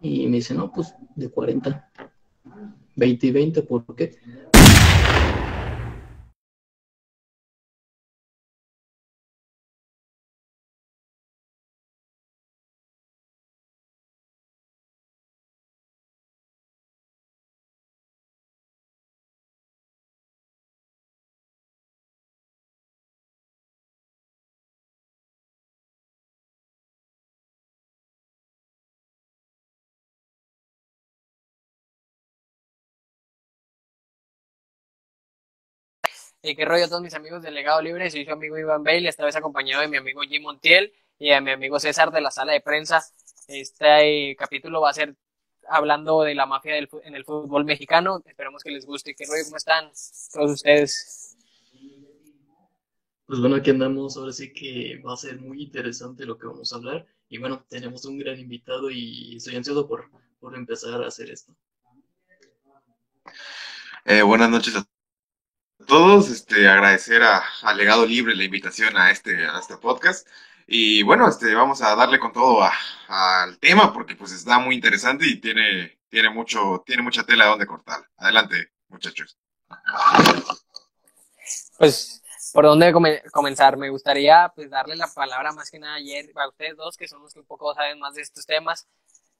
Y me dice, no, pues de 40. 20 y 20, ¿por qué? ¿Y qué rollo a todos mis amigos del Legado Libre? Soy su amigo Iván Bale, esta vez acompañado de mi amigo Jim Montiel y a mi amigo César de la sala de prensa. Este capítulo va a ser hablando de la mafia del, en el fútbol mexicano. Esperamos que les guste. ¿Qué rollo? ¿Cómo están todos ustedes? Pues bueno, aquí andamos. Ahora sí que va a ser muy interesante lo que vamos a hablar. Y bueno, tenemos un gran invitado y estoy ansioso por, por empezar a hacer esto. Eh, buenas noches a todos, este, agradecer a, Legado Libre la invitación a este, a este podcast. Y bueno, este, vamos a darle con todo al tema porque pues está muy interesante y tiene, tiene, mucho, tiene mucha tela donde cortar. Adelante, muchachos. Pues, ¿por dónde comenzar? Me gustaría pues darle la palabra más que nada ayer a ustedes dos, que son los que un poco saben más de estos temas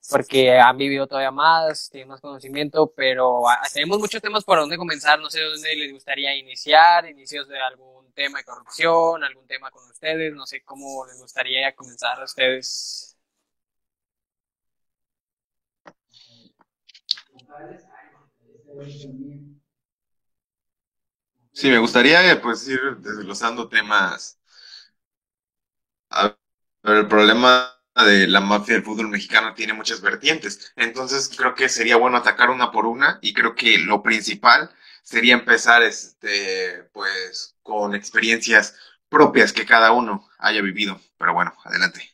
porque han vivido todavía más, tienen más conocimiento, pero ah, tenemos muchos temas por donde comenzar, no sé dónde les gustaría iniciar, inicios de algún tema de corrupción, algún tema con ustedes, no sé cómo les gustaría comenzar a ustedes. Sí, me gustaría pues ir desglosando temas. A ver, el problema de la mafia del fútbol mexicano tiene muchas vertientes. Entonces creo que sería bueno atacar una por una y creo que lo principal sería empezar este pues con experiencias propias que cada uno haya vivido. Pero bueno, adelante.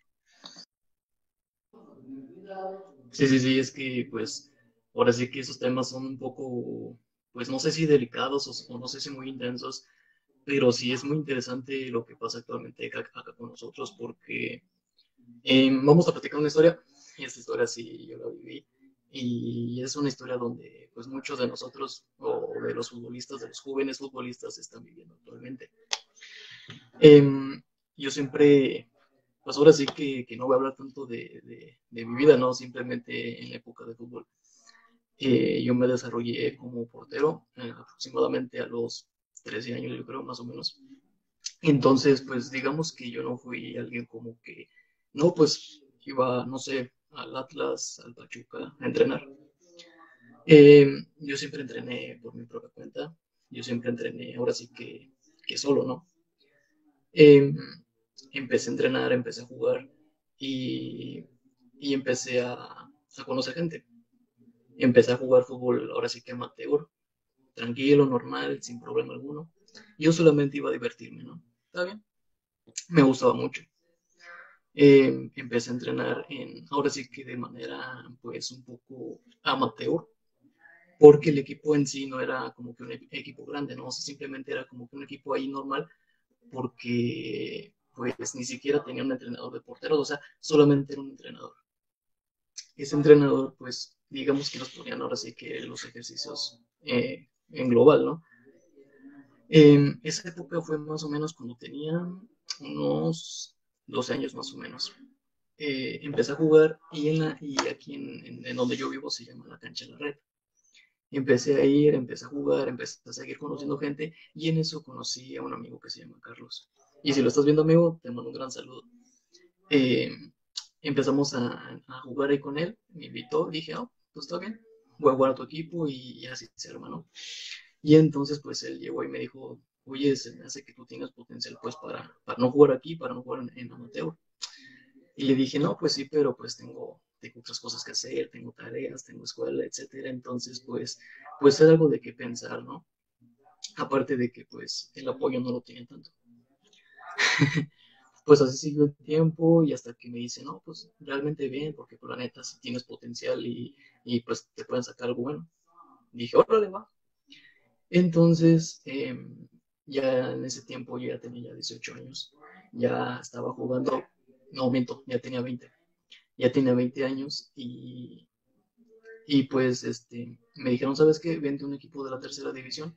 Sí, sí, sí, es que pues ahora sí que esos temas son un poco, pues no sé si delicados o, no sé si muy intensos, pero sí es muy interesante lo que pasa actualmente acá con nosotros porque Em, vamos a platicar una historia. Esta historia sí yo la viví. Y es una historia donde pues muchos de nosotros o de los futbolistas, de los jóvenes futbolistas están viviendo actualmente. Em, yo siempre, pues ahora sí que, que, no voy a hablar tanto de, de, mi vida, ¿no? Simplemente en la época de fútbol. Eh, yo me desarrollé como portero eh, aproximadamente a los 13 años, yo creo, más o menos. Entonces, pues digamos que yo no fui alguien como que no, pues iba, no sé, al Atlas, al Pachuca a entrenar. Eh, yo siempre entrené por mi propia cuenta, yo siempre entrené, ahora sí que, que solo, ¿no? Eh, empecé a entrenar, empecé a jugar y, y empecé a, a, conocer gente. Empecé a jugar fútbol, ahora sí que amateur, tranquilo, normal, sin problema alguno. Yo solamente iba a divertirme, ¿no? ¿Está bien? Me gustaba mucho. Eh, empecé a entrenar en, ahora sí que de manera pues un poco amateur, porque el equipo en sí no era como que un equipo grande, no, simplemente era como que un equipo ahí normal, porque pues ni siquiera tenía un entrenador de porteros, o sea, solamente era un entrenador. Ese entrenador, pues, digamos que nos ponían ahora sí que los ejercicios eh, en global, ¿no? Eh, esa época fue más o menos cuando tenía unos 12 años más o menos. Eh, empecé a jugar y, en la, y aquí en, en, donde yo vivo se llama la cancha de la red. Empecé a ir, empecé a jugar, empecé a seguir conociendo gente y en eso conocí a un amigo que se llama Carlos. Y si lo estás viendo, amigo, te mando un gran saludo. Eh, empezamos a, a, jugar ahí con él, me invitó, dije, oh, pues está bien, voy a jugar a tu equipo y, así se hermano. Y entonces, pues él llegó y me dijo, oye, se me hace que tú tengas potencial pues para, para no jugar aquí, para no jugar en, amateur. Y le dije, no, pues sí, pero pues tengo, tengo otras cosas que hacer, tengo tareas, tengo escuela, etcétera. Entonces, pues, pues es algo de qué pensar, ¿no? Aparte de que pues el apoyo no lo tienen tanto. pues así siguió el tiempo y hasta que me dice, no, pues realmente bien, porque por pues, la neta si tienes potencial y, y pues te pueden sacar algo bueno. Dije, órale, va. Entonces, eh, ya en ese tiempo yo ya tenía ya 18 años, ya estaba jugando, no miento, ya tenía 20, ya tenía 20 años y, Y pues este, me dijeron, ¿sabes qué? Vente un equipo de la tercera división.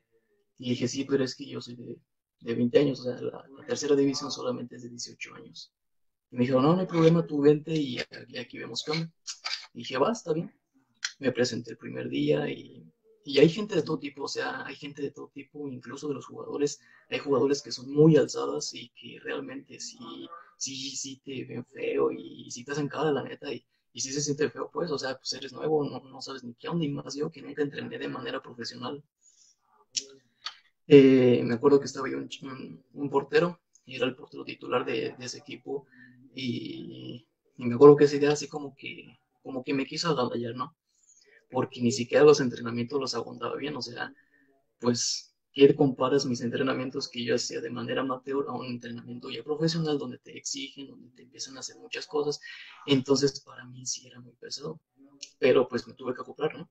Y dije, sí, pero es que yo soy de, de 20 años, o sea, la, tercera división solamente es de 18 años. Y me dijeron, no, no hay problema, tú vente y aquí, vemos cómo. Y dije, va, está bien. Me presenté el primer día y, y, hay gente de todo tipo, o sea, hay gente de todo tipo, incluso de los jugadores. Hay jugadores que son muy alzadas y que realmente sí, sí, sí te ven feo y, sí te hacen cara, la neta. Y, y si se siente feo, pues, o sea, pues eres nuevo, no, no sabes ni qué onda, y más yo que nunca entrené de manera profesional. Eh, me acuerdo que estaba yo un, portero, y era el portero titular de, ese equipo, y, me acuerdo que esa idea así como que, como que me quiso ayer, ¿no? Porque ni siquiera los entrenamientos los aguantaba bien, o sea, pues, ¿qué comparas mis entrenamientos que yo hacía de manera amateur a un entrenamiento ya profesional donde te exigen, donde te empiezan a hacer muchas cosas? Entonces, para mí sí era muy pesado, pero pues me tuve que acoplar, ¿no?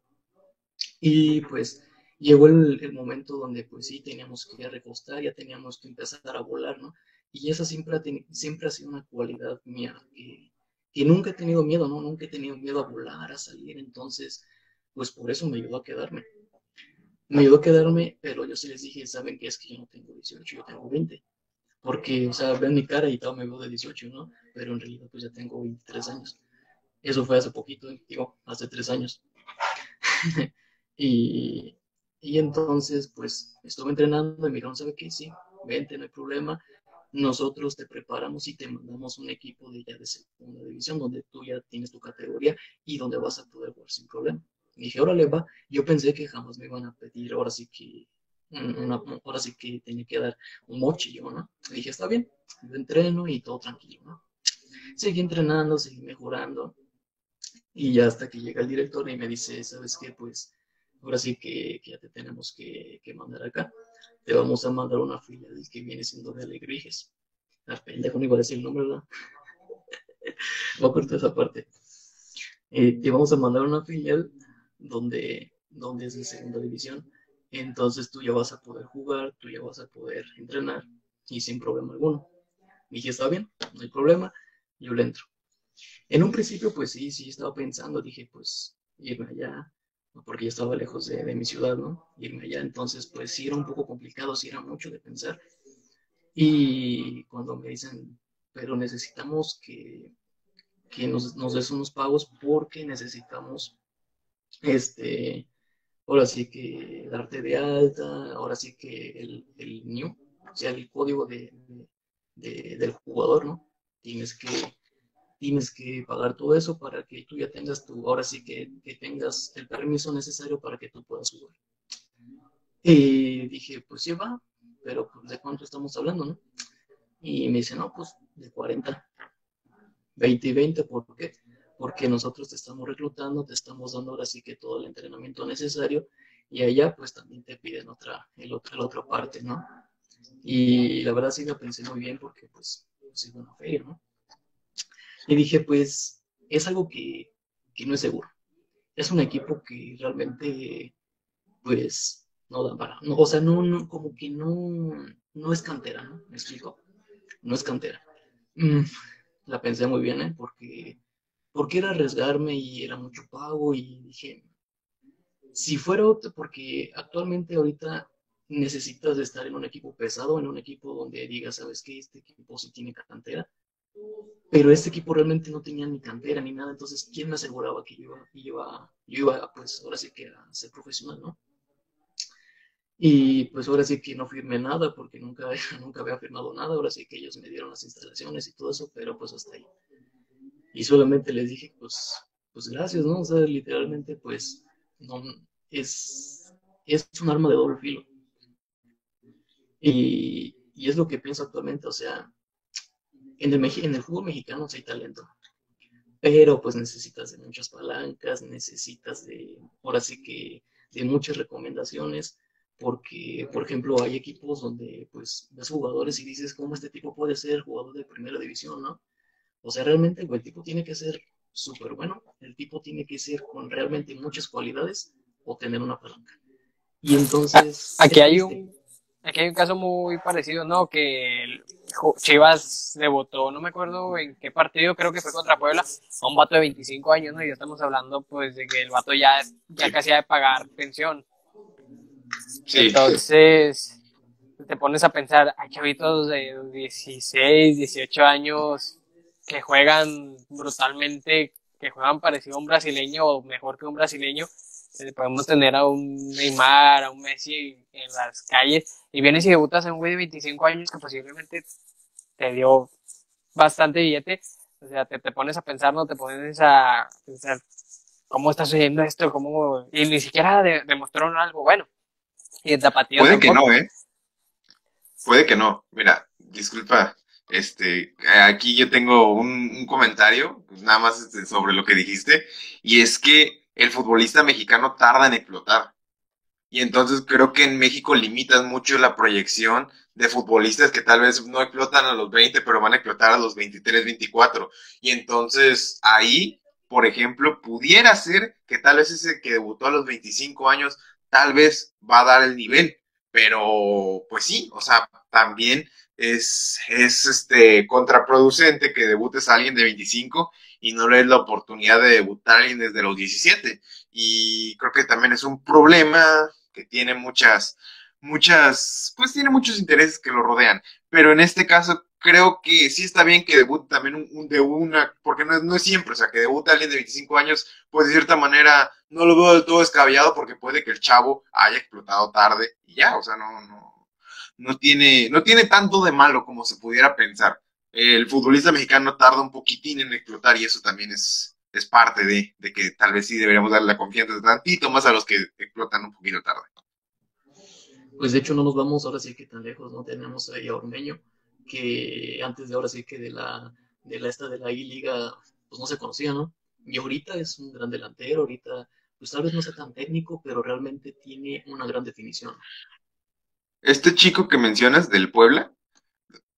Y pues llegó el, momento donde pues sí, teníamos que recostar, ya teníamos que empezar a volar, ¿no? Y esa siempre ha, siempre ha sido una cualidad mía, que, que, nunca he tenido miedo, ¿no? Nunca he tenido miedo a volar, a salir, entonces, pues por eso me ayudó a quedarme. Me ayudó a quedarme, pero yo sí les dije, ¿saben qué? Es que yo no tengo 18, yo tengo 20. Porque, o sea, ven mi cara y todo me veo de 18, ¿no? Pero en realidad pues ya tengo 23 años. Eso fue hace poquito, digo, hace 3 años. y, y entonces, pues, estuve entrenando y me dijeron, ¿sabe qué? Sí, vente, no hay problema. Nosotros te preparamos y te mandamos un equipo de ya de segunda división, donde tú ya tienes tu categoría y donde vas a poder jugar sin problema. Y dije, órale, va. Yo pensé que jamás me iban a pedir, ahora sí que, una, ahora sí que tenía que dar un mochillo, ¿no? Y dije, está bien, yo entreno y todo tranquilo, ¿no? Seguí entrenando, seguí mejorando. Y ya hasta que llega el director y me dice, ¿sabes qué? Pues ahora sí que, ya te tenemos que, mandar acá. Te vamos a mandar una filial que viene siendo de Alegrijes. La ah, pendejo no iba a decir el nombre, ¿verdad? Voy a cortar esa parte. Eh, te vamos a mandar una filial donde, donde es de segunda división. Entonces tú ya vas a poder jugar, tú ya vas a poder entrenar y sin problema alguno. Y dije, está bien, no hay problema, yo le entro. En un principio, pues sí, sí, estaba pensando, dije, pues irme allá, porque yo estaba lejos de, mi ciudad, ¿no? Irme allá, entonces pues sí era un poco complicado, sí era mucho de pensar. Y cuando me dicen, pero necesitamos que, que nos, nos des unos pagos porque necesitamos, este, ahora sí que darte de alta, ahora sí que el, el new, o sea, el código de, de, del jugador, ¿no? Tienes que tienes que pagar todo eso para que tú ya tengas tu, ahora sí que, que tengas el permiso necesario para que tú puedas jugar. Y dije, pues sí va, pero pues, ¿de cuánto estamos hablando, no? Y me dice, no, pues de 40, 20 y 20, ¿por qué? Porque nosotros te estamos reclutando, te estamos dando ahora sí que todo el entrenamiento necesario y allá pues también te piden otra, el otro, la otra parte, ¿no? Y la verdad sí lo pensé muy bien porque pues, es una feria, ¿no? Y dije, pues es algo que, que no es seguro. Es un equipo que realmente, pues, no da para, no, o sea, no, no, como que no, no es cantera, ¿no? ¿Me explico? No es cantera. Mm, la pensé muy bien, ¿eh? Porque, porque era arriesgarme y era mucho pago y dije, si fuera porque actualmente ahorita necesitas estar en un equipo pesado, en un equipo donde digas, ¿sabes qué? Este equipo sí tiene cantera pero este equipo realmente no tenía ni cantera ni nada, entonces, ¿quién me aseguraba que yo iba, yo iba, pues ahora sí que a ser profesional, ¿no? Y pues ahora sí que no firmé nada porque nunca, nunca había firmado nada, ahora sí que ellos me dieron las instalaciones y todo eso, pero pues hasta ahí. Y solamente les dije, pues, pues gracias, ¿no? O sea, literalmente, pues, no, es, es un arma de doble filo. Y, y es lo que pienso actualmente, o sea, en el, en el fútbol mexicano sí hay talento, pero pues necesitas de muchas palancas, necesitas de, ahora sí que, de muchas recomendaciones, porque, por ejemplo, hay equipos donde pues ves jugadores y dices, ¿cómo este tipo puede ser jugador de primera división, no? O sea, realmente el tipo tiene que ser súper bueno, el tipo tiene que ser con realmente muchas cualidades o tener una palanca. Y entonces... Aquí hay un, aquí hay un caso muy parecido, ¿no? Que Chivas debutó, no me acuerdo en qué partido, creo que fue contra Puebla, a un vato de 25 años, ¿no? Y ya estamos hablando, pues, de que el vato ya, ya casi ha de pagar pensión. Entonces, te pones a pensar, hay chavitos de 16, 18 años que juegan brutalmente, que juegan parecido a un brasileño o mejor que un brasileño. Eh, podemos tener a un Neymar, a un Messi en las calles y vienes y debutas a un güey de 25 años que posiblemente te dio bastante billete. O sea, te, te pones a pensar, no te pones a pensar cómo está sucediendo esto, cómo... y ni siquiera demostraron algo bueno. Y el Puede que no, ¿eh? Puede que no. Mira, disculpa, este, aquí yo tengo un, comentario, pues, nada más este, sobre lo que dijiste, y es que el futbolista mexicano tarda en explotar. Y entonces creo que en México limitan mucho la proyección de futbolistas que tal vez no explotan a los 20, pero van a explotar a los 23, 24. Y entonces ahí, por ejemplo, pudiera ser que tal vez ese que debutó a los 25 años tal vez va a dar el nivel, pero pues sí, o sea, también es, es este contraproducente que debutes a alguien de 25 y no le des la oportunidad de debutar a alguien desde los 17. Y creo que también es un problema que tiene muchas, muchas, pues tiene muchos intereses que lo rodean. Pero en este caso creo que sí está bien que debute también un, de una, porque no, no, es siempre, o sea, que debute alguien de 25 años, pues de cierta manera no lo veo del todo descabellado porque puede que el chavo haya explotado tarde y ya, o sea, no, no, no tiene, no tiene tanto de malo como se pudiera pensar. El futbolista mexicano tarda un poquitín en explotar y eso también es, es parte de, de que tal vez sí deberíamos darle la confianza tantito más a los que explotan un poquito tarde. Pues de hecho no nos vamos ahora sí que tan lejos, no tenemos ahí a Ormeño que antes de ahora sí que de la, de la esta de la I-Liga, pues no se conocía, ¿no? Y ahorita es un gran delantero, ahorita, pues tal vez no sea tan técnico, pero realmente tiene una gran definición. Este chico que mencionas del Puebla,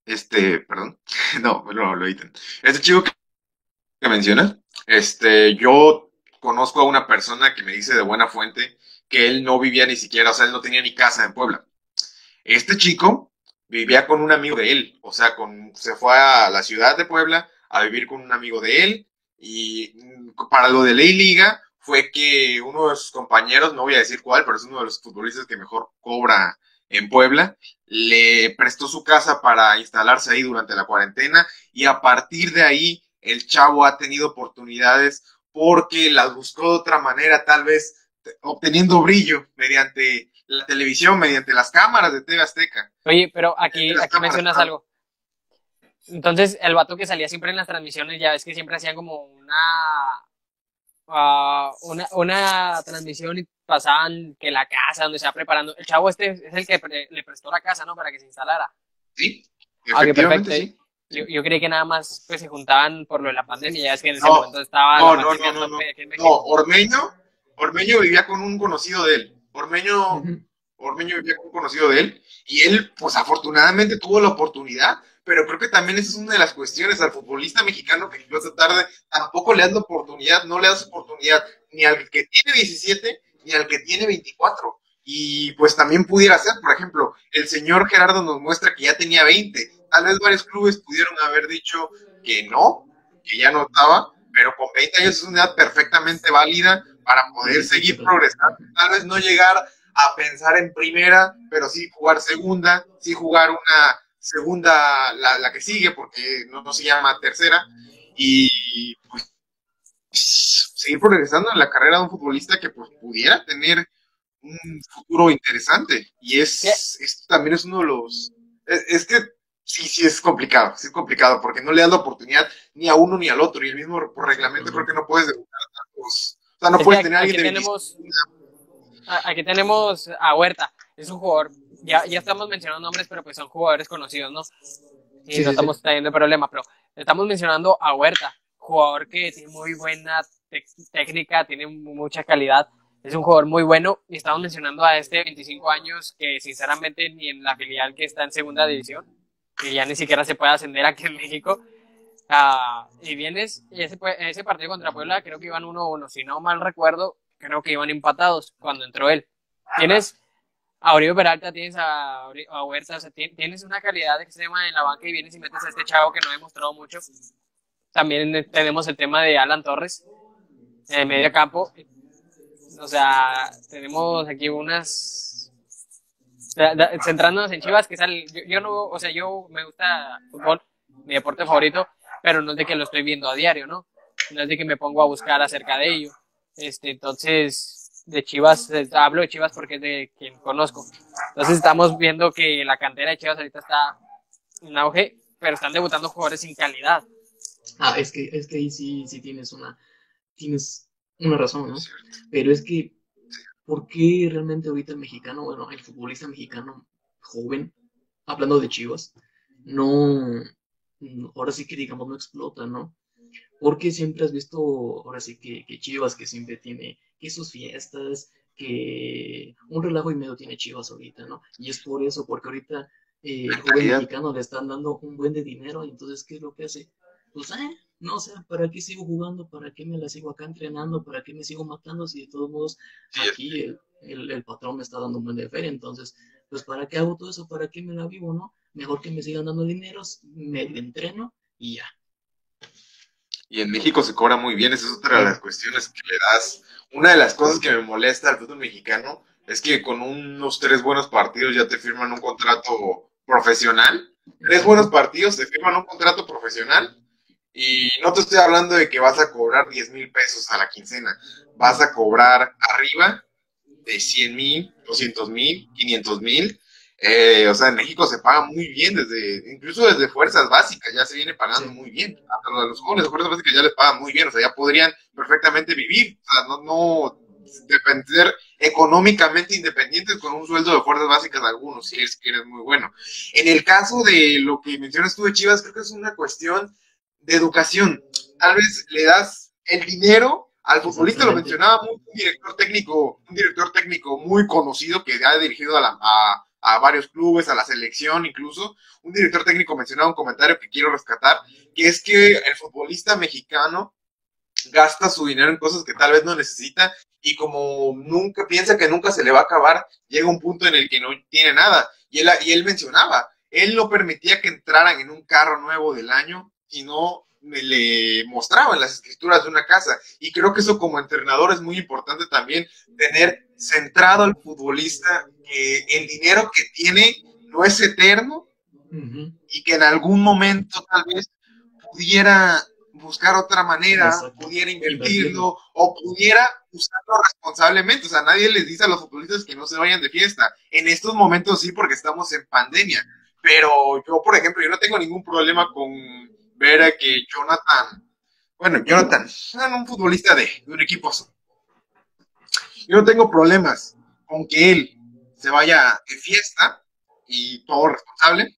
este, perdón, no, no lo editan. Este chico que mencionas, este, yo conozco a una persona que me dice de buena fuente que él no vivía ni siquiera, o sea, él no tenía ni casa en Puebla. Este chico vivía con un amigo de él, o sea, con, se fue a la ciudad de Puebla a vivir con un amigo de él y mm, para lo de Ley Liga fue que uno de sus compañeros, no voy a decir cuál, pero es uno de los futbolistas que mejor cobra en Puebla, le prestó su casa para instalarse ahí durante la cuarentena y a partir de ahí el chavo ha tenido oportunidades porque las buscó de otra manera, tal vez obteniendo brillo mediante la televisión, mediante las cámaras de TV Azteca. Oye, pero aquí, aquí mencionas algo. Entonces, el vato que salía siempre en las transmisiones, ya ves que siempre hacían como una, ah, una, una, transmisión y pasaban que la casa donde se va preparando. El chavo este es el que le prestó la casa, ¿no? Para que se instalara. Sí, ah, efectivamente, sí. Yo, yo, creí que nada más pues, se juntaban por lo de la pandemia, ya es que en ese momento estaba... No, no, no, no, no. no. Ormeño, Ormeño vivía con un conocido de él. Ormeño, Ormeño vivía con un conocido de él y él, pues afortunadamente tuvo la oportunidad, pero creo que también esa es una de las cuestiones al futbolista mexicano que explota tarde, tampoco le das la oportunidad, no le das oportunidad ni al que tiene 17 ni al que tiene 24. Y pues también pudiera ser, por ejemplo, el señor Gerardo nos muestra que ya tenía 20. Tal vez varios clubes pudieron haber dicho que no, que ya no estaba, pero con 20 años es una edad perfectamente válida para poder seguir progresando. Tal vez no llegar a pensar en primera, pero sí jugar segunda, sí jugar una segunda, la, que sigue, porque no, se llama tercera, y pues seguir progresando en la carrera de un futbolista que pues pudiera tener un futuro interesante. Y es, esto también es uno de los... Es, que sí, sí es complicado, sí es complicado, porque no le das la oportunidad ni a uno ni al otro, y el mismo por reglamento creo que no puedes debutar a tantos. No puedes tener aquí tenemos, Aquí tenemos a Huerta, es un jugador, ya, ya estamos mencionando nombres, pero pues son jugadores conocidos, ¿no? Y no estamos teniendo problema, pero estamos mencionando a Huerta, jugador que tiene muy buena técnica, tiene mucha calidad, es un jugador muy bueno, y estamos mencionando a este de 25 años que sinceramente ni en la filial que está en segunda división, que ya ni siquiera se puede ascender aquí en México, Ah, y vienes, y ese, ese partido contra Puebla creo que iban 1-1, si no mal recuerdo, creo que iban empatados cuando entró él. Tienes a Oribe Peralta, tienes a, a Huerta, o sea, tienes una calidad extrema en la banca y vienes y metes a este chavo que no ha demostrado mucho. También tenemos el tema de Alan Torres en medio campo. O sea, tenemos aquí unas. Centrándonos en Chivas, que sale. Yo, no, o sea, yo me gusta fútbol, mi deporte favorito, pero no es de que lo estoy viendo a diario, ¿no? No es de que me pongo a buscar acerca de ello. Este, entonces, de Chivas, hablo de Chivas porque es de quien conozco. Entonces, estamos viendo que la cantera de Chivas ahorita está en auge, pero están debutando jugadores sin calidad. Ah, es que, es que ahí sí, sí tienes una, tienes una razón, ¿no? Pero es que, ¿por qué realmente ahorita el mexicano, bueno, el futbolista mexicano joven, hablando de Chivas, no, ahora sí que digamos no explota, ¿no? Porque siempre has visto, ahora sí que, que Chivas, que siempre tiene que sus fiestas, que un relajo y medio tiene Chivas ahorita, ¿no? Y es por eso, porque ahorita eh, el joven mexicano le están dando un buen de dinero, y entonces, ¿qué es lo que hace? Pues, eh, no, o sea, ¿para qué sigo jugando? ¿Para qué me la sigo acá entrenando? ¿Para qué me sigo matando? Si de todos modos aquí el, el, patrón me está dando un buen de feria, entonces, pues ¿para qué hago todo eso? ¿Para qué me la vivo, no? Mejor que me sigan dando dineros, me entreno y ya. Y en México se cobra muy bien, esa es otra de las cuestiones que le das. Una de las cosas que me molesta al fútbol mexicano es que con unos tres buenos partidos ya te firman un contrato profesional. Tres buenos partidos te firman un contrato profesional y no te estoy hablando de que vas a cobrar 10 mil pesos a la quincena, vas a cobrar arriba de 100 mil, 200 mil, 500 mil. Eh, o sea, en México se paga muy bien, desde incluso desde fuerzas básicas ya se viene pagando muy bien. A los jóvenes de fuerzas básicas ya les pagan muy bien, o sea, ya podrían perfectamente vivir, o sea, no, no depender económicamente independientes con un sueldo de fuerzas básicas de algunos, si es que eres muy bueno. En el caso de lo que mencionas tú de Chivas, creo que es una cuestión de educación. Tal vez le das el dinero al futbolista, lo mencionaba un director técnico, un director técnico muy conocido que ha dirigido a, a, varios clubes, a la selección incluso. Un director técnico mencionaba un comentario que quiero rescatar, que es que el futbolista mexicano gasta su dinero en cosas que tal vez no necesita y como nunca piensa que nunca se le va a acabar, llega un punto en el que no tiene nada. Y él, y él mencionaba, él no permitía que entraran en un carro nuevo del año y no le mostraban las escrituras de una casa. Y creo que eso como entrenador es muy importante también, tener centrado al futbolista que el dinero que tiene no es eterno y que en algún momento tal vez pudiera buscar otra manera, pudiera invertirlo o pudiera usarlo responsablemente. O sea, nadie les dice a los futbolistas que no se vayan de fiesta. En estos momentos sí, porque estamos en pandemia. Pero yo, por ejemplo, yo no tengo ningún problema con ver a que Jonathan, bueno, Jonathan, un futbolista de, un equipo. Yo no tengo problemas con que él se vaya de fiesta y todo responsable.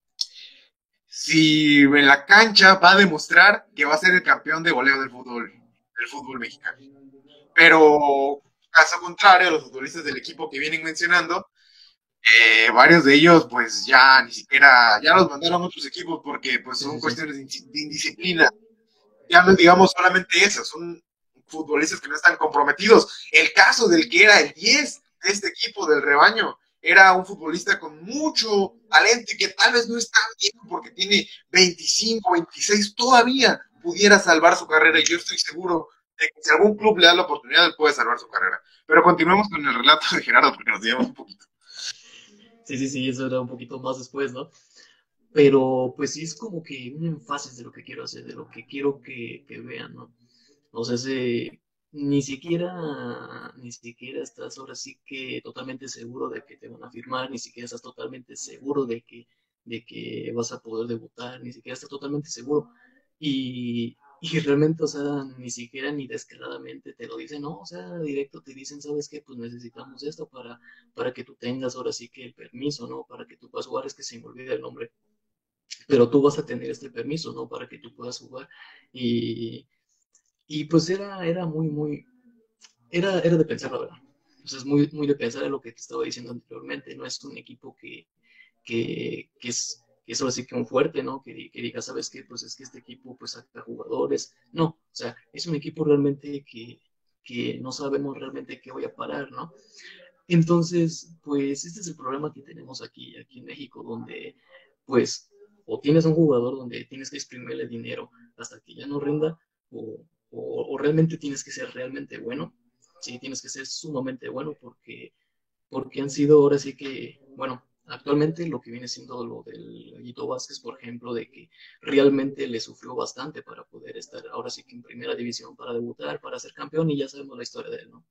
Si en la cancha va a demostrar que va a ser el campeón de goleo del fútbol, del fútbol mexicano. Pero, caso contrario, los futbolistas del equipo que vienen mencionando, eh, varios de ellos pues ya ni siquiera, ya los mandaron a otros equipos porque pues son cuestiones de, indisciplina. Ya no digamos solamente esas, son futbolistas que no están comprometidos. El caso del que era el 10 de este equipo del rebaño era un futbolista con mucho talento y que tal vez no está bien porque tiene 25, 26, todavía pudiera salvar su carrera y yo estoy seguro de que si algún club le da la oportunidad, él puede salvar su carrera. Pero continuemos con el relato de Gerardo porque nos llevamos un poquito. Sí, sí, sí, eso era un poquito más después, ¿no? Pero pues sí es como que un énfasis de lo que quiero hacer, de lo que quiero que, vean, ¿no? O sea, ni siquiera, ni siquiera estás ahora sí que totalmente seguro de que te van a firmar, ni siquiera estás totalmente seguro de que, de que vas a poder debutar, ni siquiera estás totalmente seguro. Y, y realmente, o sea, ni siquiera ni descaradamente te lo dicen, no, o sea, directo te dicen, ¿sabes qué? Pues necesitamos esto para, para que tú tengas ahora sí que el permiso, ¿no? Para que tú puedas jugar, es que se me olvida el nombre. Pero tú vas a tener este permiso, ¿no? Para que tú puedas jugar. Y, y pues era, era muy, muy, era, era de pensar, la verdad. Pues es muy, muy de pensar en lo que te estaba diciendo anteriormente. No es un equipo que, que, que es que eso así que un fuerte, ¿no? Que, que, diga, ¿sabes qué? Pues es que este equipo pues saca jugadores. No, o sea, es un equipo realmente que, que no sabemos realmente qué voy a parar, ¿no? Entonces, pues este es el problema que tenemos aquí, aquí en México, donde pues o tienes un jugador donde tienes que exprimirle dinero hasta que ya no rinda, o, o, realmente tienes que ser realmente bueno, sí, tienes que ser sumamente bueno porque, porque han sido ahora sí que, bueno, actualmente lo que viene siendo lo del Guito Vázquez, por ejemplo, de que realmente le sufrió bastante para poder estar ahora sí que en primera división, para debutar, para ser campeón, y ya sabemos la historia de él, ¿no?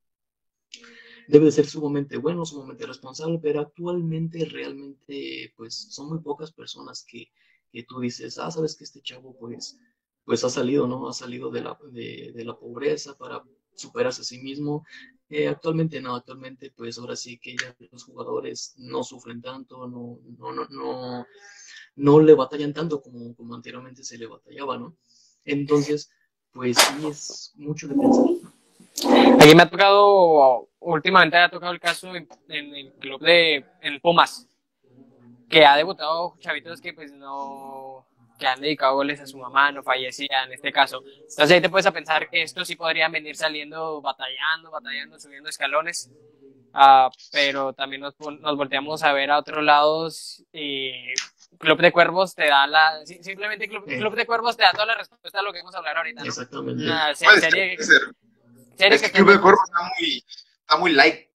Debe de ser sumamente bueno, sumamente responsable, pero actualmente realmente, pues, son muy pocas personas que, que tú dices, ah, sabes que este chavo, pues, pues ha salido, ¿no? Ha salido de la, de, de la pobreza para superarse a sí mismo. Eh, actualmente no, actualmente pues ahora sí que ya los jugadores no sufren tanto, no, no, no, no, no le batallan tanto como, como anteriormente se le batallaba, ¿no? Entonces, pues sí es mucho de pensar. Aquí me ha tocado, últimamente me ha tocado el caso en, el club de en Pumas, que ha debutado chavitos que pues no, que han dedicado goles a su mamá, no fallecía en este caso. Entonces ahí te puedes a pensar que estos sí podrían venir saliendo batallando, batallando, subiendo escalones, uh, pero también nos, nos, volteamos a ver a otros lados y Club de Cuervos te da la, simplemente Club, Club de Cuervos te da toda la respuesta a lo que vamos a hablar ahorita. ¿no? Exactamente. Una serie, serie, que, Club de Cuervos está muy, está muy light.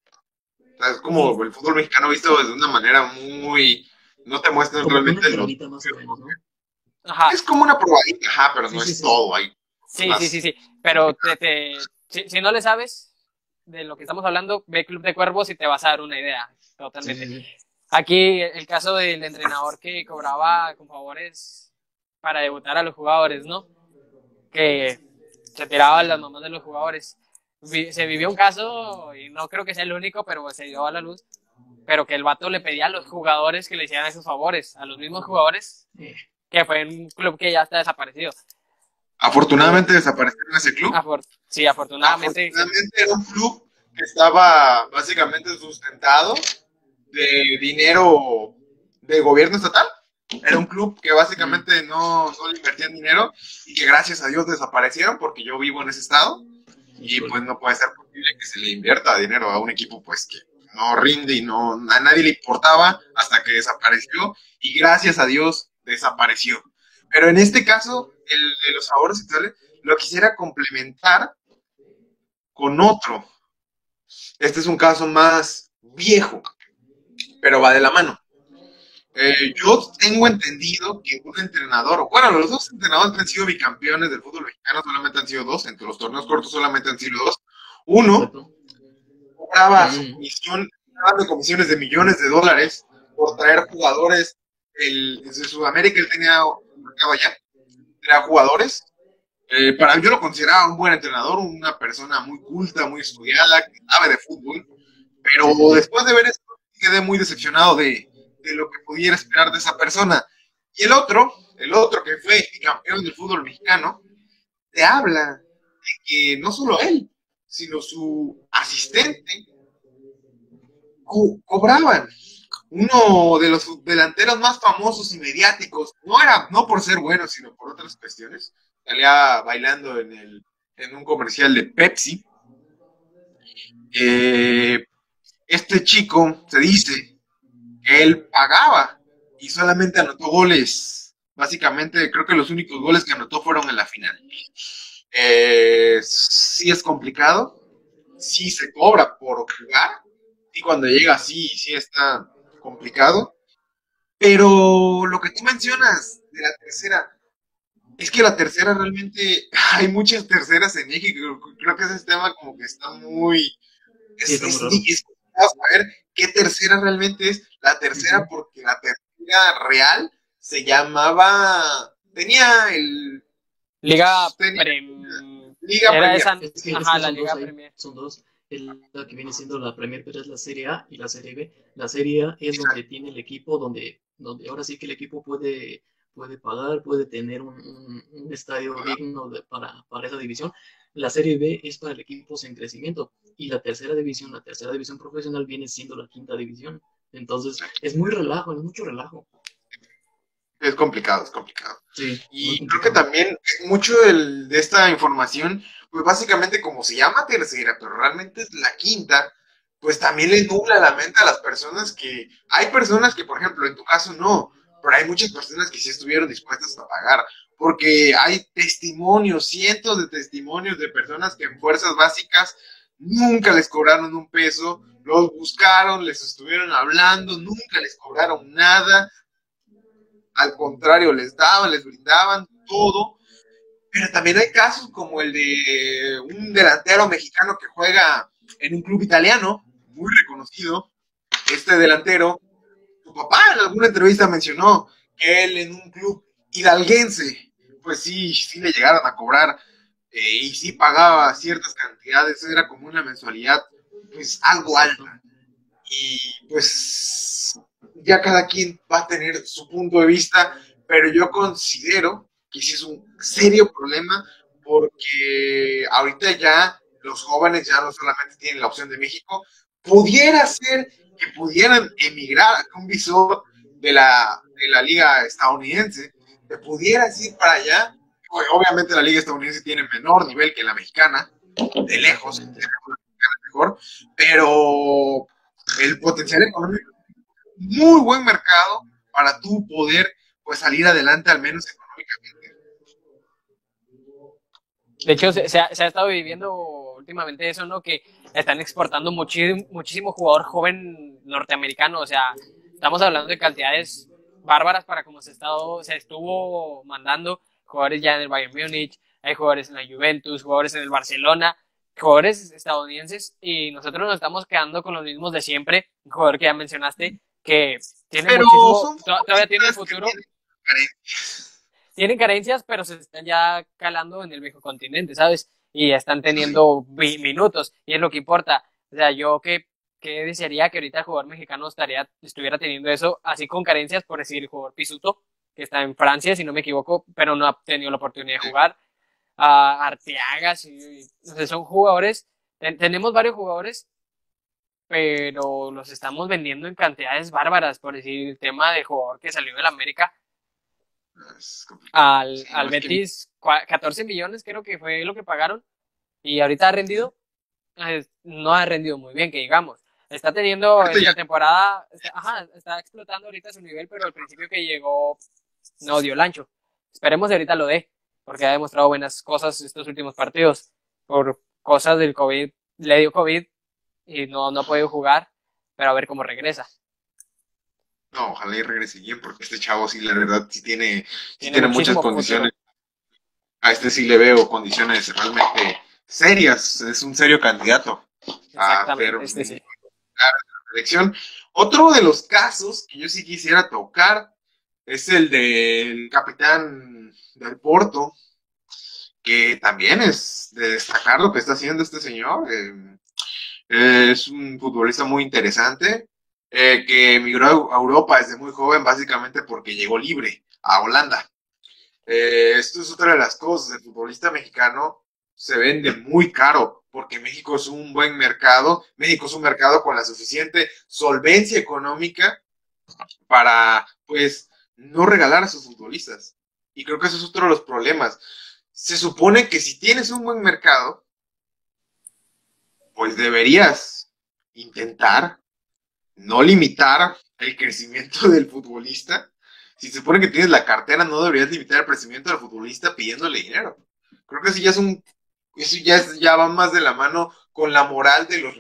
es como el fútbol mexicano visto de una manera muy, no te muestran realmente lo, más o Es como una probadita, ajá, pero no es todo ahí. Sí, sí, sí, sí. Pero te, si, no le sabes de lo que estamos hablando, ve Club de Cuervos y te vas a dar una idea. Totalmente. Aquí el caso del entrenador que cobraba con favores para debutar a los jugadores, ¿no? Que se tiraban las mamás de los jugadores. Se vivió un caso, y no creo que sea el único, pero se dio a la luz, pero que el vato le pedía a los jugadores que le hicieran esos favores, a los mismos jugadores, que fue un club que ya está desaparecido. Afortunadamente desapareció en ese club. sí, afortunadamente. Afortunadamente era un club que estaba básicamente sustentado de dinero de gobierno estatal. Era un club que básicamente no, no le invertían dinero y que gracias a Dios desaparecieron porque yo vivo en ese estado y pues no puede ser posible que se le invierta dinero a un equipo pues que no rinde y no a nadie le importaba hasta que desapareció y gracias a Dios desapareció. Pero en este caso, el de los ahorros sexuales, lo quisiera complementar con otro. Este es un caso más viejo, pero va de la mano. Eh, yo tengo entendido que un entrenador, bueno, los dos entrenadores han sido bicampeones del fútbol mexicano, solamente han sido dos, entre los torneos cortos solamente han sido dos. Uno cobraba su comisión, de comisiones de millones de dólares por traer jugadores el, desde Sudamérica él tenía allá, tenía jugadores. Eh, para yo lo consideraba un buen entrenador, una persona muy culta, muy estudiada, que sabe de fútbol, pero después de ver esto quedé muy decepcionado de, de lo que pudiera esperar de esa persona. Y el otro, el otro que fue campeón del fútbol mexicano, te habla de que no solo él, sino su asistente cobraban uno de los delanteros más famosos y mediáticos, no era, no por ser bueno, sino por otras cuestiones. Salía bailando en, el, en un comercial de Pepsi. Eh, este chico se dice que él pagaba y solamente anotó goles. Básicamente, creo que los únicos goles que anotó fueron en la final. Eh, sí es complicado, sí se cobra por jugar, y cuando llega así, sí está complicado. Pero lo que tú mencionas de la tercera, es que la tercera realmente, hay muchas terceras en México. Creo que ese tema como que está muy... Es, saber qué tercera realmente es. La tercera, porque la tercera real se llamaba... Tenía el... Liga Liga Premier. Son dos la que viene siendo la Premier, pero es la Serie A y la Serie B. La Serie A es donde tiene el equipo, donde, donde ahora sí que el equipo puede, puede pagar, puede tener un, un, estadio digno para, para esa división. La Serie B es para el equipo en crecimiento y la tercera división, la tercera división profesional viene siendo la quinta división. Entonces es muy relajo, es mucho relajo. Es complicado, es complicado. Sí, y creo que también mucho de esta información pues básicamente como se llama tercera, pero realmente es la quinta, pues también le nubla la mente a las personas que, hay personas que, por ejemplo, en tu caso no, pero hay muchas personas que sí estuvieron dispuestas a pagar, porque hay testimonios, cientos de testimonios de personas que en fuerzas básicas nunca les cobraron un peso, los buscaron, les estuvieron hablando, nunca les cobraron nada, al contrario, les daban, les brindaban todo, pero también hay casos como el de un delantero mexicano que juega en un club italiano, muy reconocido, este delantero, su papá en alguna entrevista mencionó que él en un club hidalguense, pues sí, sí le llegaron a cobrar eh, y sí pagaba ciertas cantidades, era como una mensualidad pues algo alta. Y pues ya cada quien va a tener su punto de vista, pero yo considero que sí es un serio problema porque ahorita ya los jóvenes ya no solamente tienen la opción de México, pudiera ser que pudieran emigrar con un visor de la, de la liga estadounidense, que pudieras ir para allá. Obviamente la liga estadounidense tiene menor nivel que la mexicana, de lejos, mejor, pero el potencial económico, muy buen mercado para tú poder pues salir adelante al menos económicamente. De hecho, se, ha, ha estado viviendo últimamente eso, ¿no? Que están exportando muchísimo, muchísimo jugador joven norteamericano, o sea, estamos hablando de cantidades bárbaras para como se, estado, se estuvo mandando jugadores ya en el Bayern Múnich, hay jugadores en la Juventus, jugadores en el Barcelona, jugadores estadounidenses y nosotros nos estamos quedando con los mismos de siempre, un jugador que ya mencionaste que tiene muchísimo, todavía tiene futuro. Tienen carencias, pero se están ya calando en el viejo continente, ¿sabes? Y están teniendo minutos, y es lo que importa. O sea, yo que, que desearía que ahorita el jugador mexicano estaría, estuviera teniendo eso, así con carencias, por decir, el jugador Pisuto, que está en Francia, si no me equivoco, pero no ha tenido la oportunidad de jugar a Arteagas, y, son jugadores, tenemos varios jugadores, pero los estamos vendiendo en cantidades bárbaras, por decir, el tema de jugador que salió de la América al, al Betis, 14 millones creo que fue lo que pagaron, y ahorita ha rendido, eh, no ha rendido muy bien, que digamos. Está teniendo en la temporada, está, ajá, está explotando ahorita su nivel, pero al principio que llegó no dio el ancho. Esperemos que ahorita lo dé porque ha demostrado buenas cosas estos últimos partidos. Por cosas del COVID, le dio COVID y no, no ha podido jugar, pero a ver cómo regresa. No, ojalá y regrese bien, porque este chavo sí, la verdad, sí tiene, tiene, muchas condiciones. A este sí le veo condiciones realmente serias, es un serio candidato a este sí. elección. Otro de los casos que yo sí quisiera tocar es el del capitán del Porto, que también es de destacar lo que está haciendo este señor. Eh, es un futbolista muy interesante, eh, que emigró a Europa desde muy joven, básicamente porque llegó libre a Holanda. Eh, esto es otra de las cosas, el futbolista mexicano se vende muy caro porque México es un buen mercado, México es un mercado con la suficiente solvencia económica para, pues, no regalar a sus futbolistas. Y creo que eso es otro de los problemas. Se supone que si tienes un buen mercado, pues deberías intentar no limitar el crecimiento del futbolista. Si se supone que tienes la cartera, no deberías limitar el crecimiento del futbolista pidiéndole dinero. Creo que eso ya es un, eso ya, ya va más de la mano con la moral de los,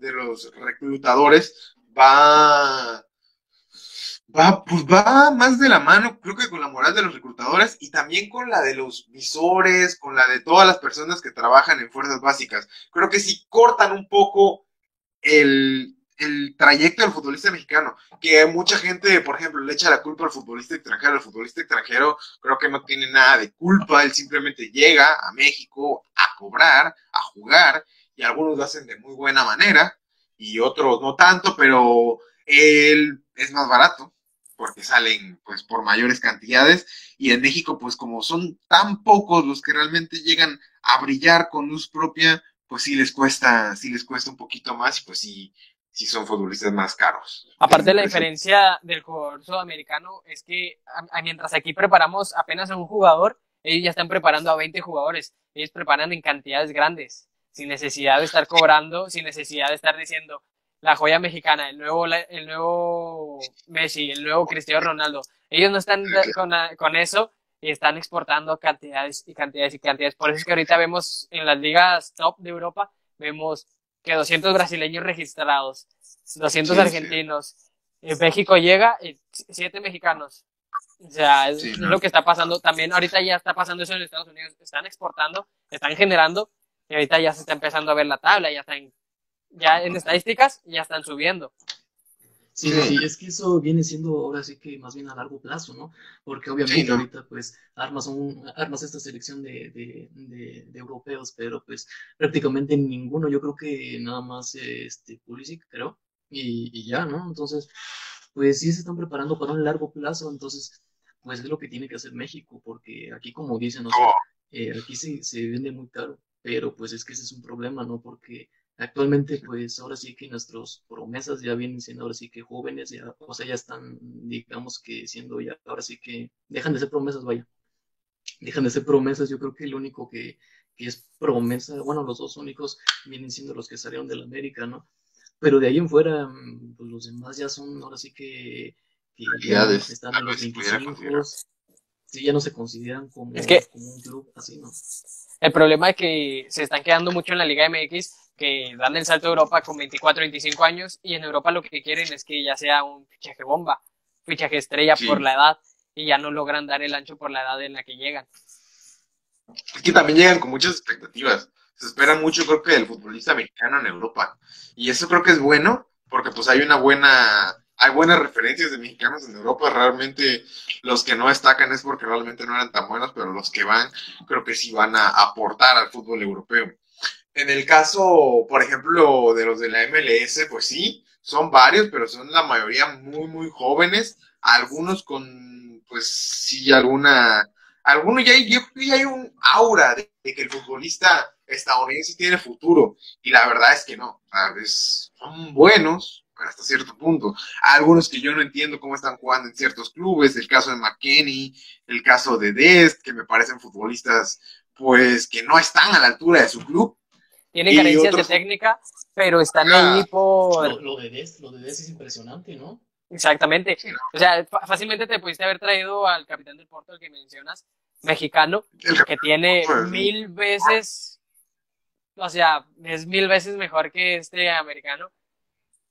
de los reclutadores, va Va, pues va más de la mano, creo que con la moral de los reclutadores y también con la de los visores, con la de todas las personas que trabajan en fuerzas básicas. Creo que sí cortan un poco el, el trayecto del futbolista mexicano, que mucha gente, por ejemplo, le echa la culpa al futbolista extranjero. El futbolista extranjero creo que no tiene nada de culpa, él simplemente llega a México a cobrar, a jugar, y algunos lo hacen de muy buena manera y otros no tanto, pero él es más barato porque salen pues por mayores cantidades y en México pues como son tan pocos los que realmente llegan a brillar con luz propia, pues sí les cuesta, sí les cuesta un poquito más y pues sí, sí son futbolistas más caros. Aparte la diferencia del jugador sudamericano es que mientras aquí preparamos apenas a un jugador, ellos ya están preparando a 20 jugadores, ellos preparan en cantidades grandes. sin necesidad de estar cobrando, sin necesidad de estar diciendo la joya mexicana, el nuevo, el nuevo Messi, el nuevo Cristiano Ronaldo. Ellos no están con, con eso y están exportando cantidades y cantidades y cantidades. Por eso es que ahorita vemos en las ligas top de Europa, vemos que 200 brasileños registrados, 200 argentinos. En México llega y 7 mexicanos. O sea, es, lo que está pasando. También ahorita ya está pasando eso en Estados Unidos. Están exportando, están generando y ahorita ya se está empezando a ver la tabla, ya están, ya en estadísticas ya están subiendo. Sí, sí, es que eso viene siendo ahora sí que más bien a largo plazo, ¿no? Porque obviamente ahorita pues armas, un, armas esta selección de, de, de, europeos, pero pues prácticamente ninguno, yo creo que nada más este Pulisic, creo, y, y ya, ¿no? Entonces, pues sí se están preparando para un largo plazo, entonces, pues es lo que tiene que hacer México, porque aquí como dicen, o sea, eh, aquí se, se vende muy caro, pero pues es que ese es un problema, ¿no? Porque Actualmente, pues ahora sí que nuestros promesas ya vienen siendo ahora sí que jóvenes, ya, o sea, ya están, digamos que siendo ya, ahora sí que dejan de ser promesas, vaya. Dejan de ser promesas, yo creo que el único que, que es promesa, bueno, los dos únicos vienen siendo los que salieron del América, ¿no? Pero de ahí en fuera, mm, pues los demás ya son, ahora sí que, que ya están en los 25, sí, ya no se consideran como, como un club así, ¿no? El problema es que se están quedando mucho en la Liga MX que dan el salto a Europa con 24, 25 años y en Europa lo que quieren es que ya sea un fichaje bomba, fichaje estrella por la edad y ya no logran dar el ancho por la edad en la que llegan. Es que también llegan con muchas expectativas. Se espera mucho, creo que, del futbolista mexicano en Europa. Y eso creo que es bueno, porque pues hay una buena, hay buenas referencias de mexicanos en Europa. Realmente los que no destacan es porque realmente no eran tan buenos, pero los que van, creo que sí van a aportar al fútbol europeo. En el caso, por ejemplo, de los de la MLS, pues sí, son varios, pero son la mayoría muy, muy jóvenes. Algunos con, pues sí, alguna. Algunos ya hay, creo hay un aura de, que el futbolista estadounidense tiene futuro. Y la verdad es que no. A veces son buenos, hasta cierto punto. Algunos que yo no entiendo cómo están jugando en ciertos clubes, el caso de McKenney, el caso de Dest, que me parecen futbolistas pues que no están a la altura de su club, tiene carencias de técnica, pero están ahí por... Lo, de Des, lo de es impresionante, ¿no? Exactamente. O sea, fácilmente te pudiste haber traído al capitán del Porto, el que mencionas, mexicano, que tiene mil veces, o sea, es mil veces mejor que este americano,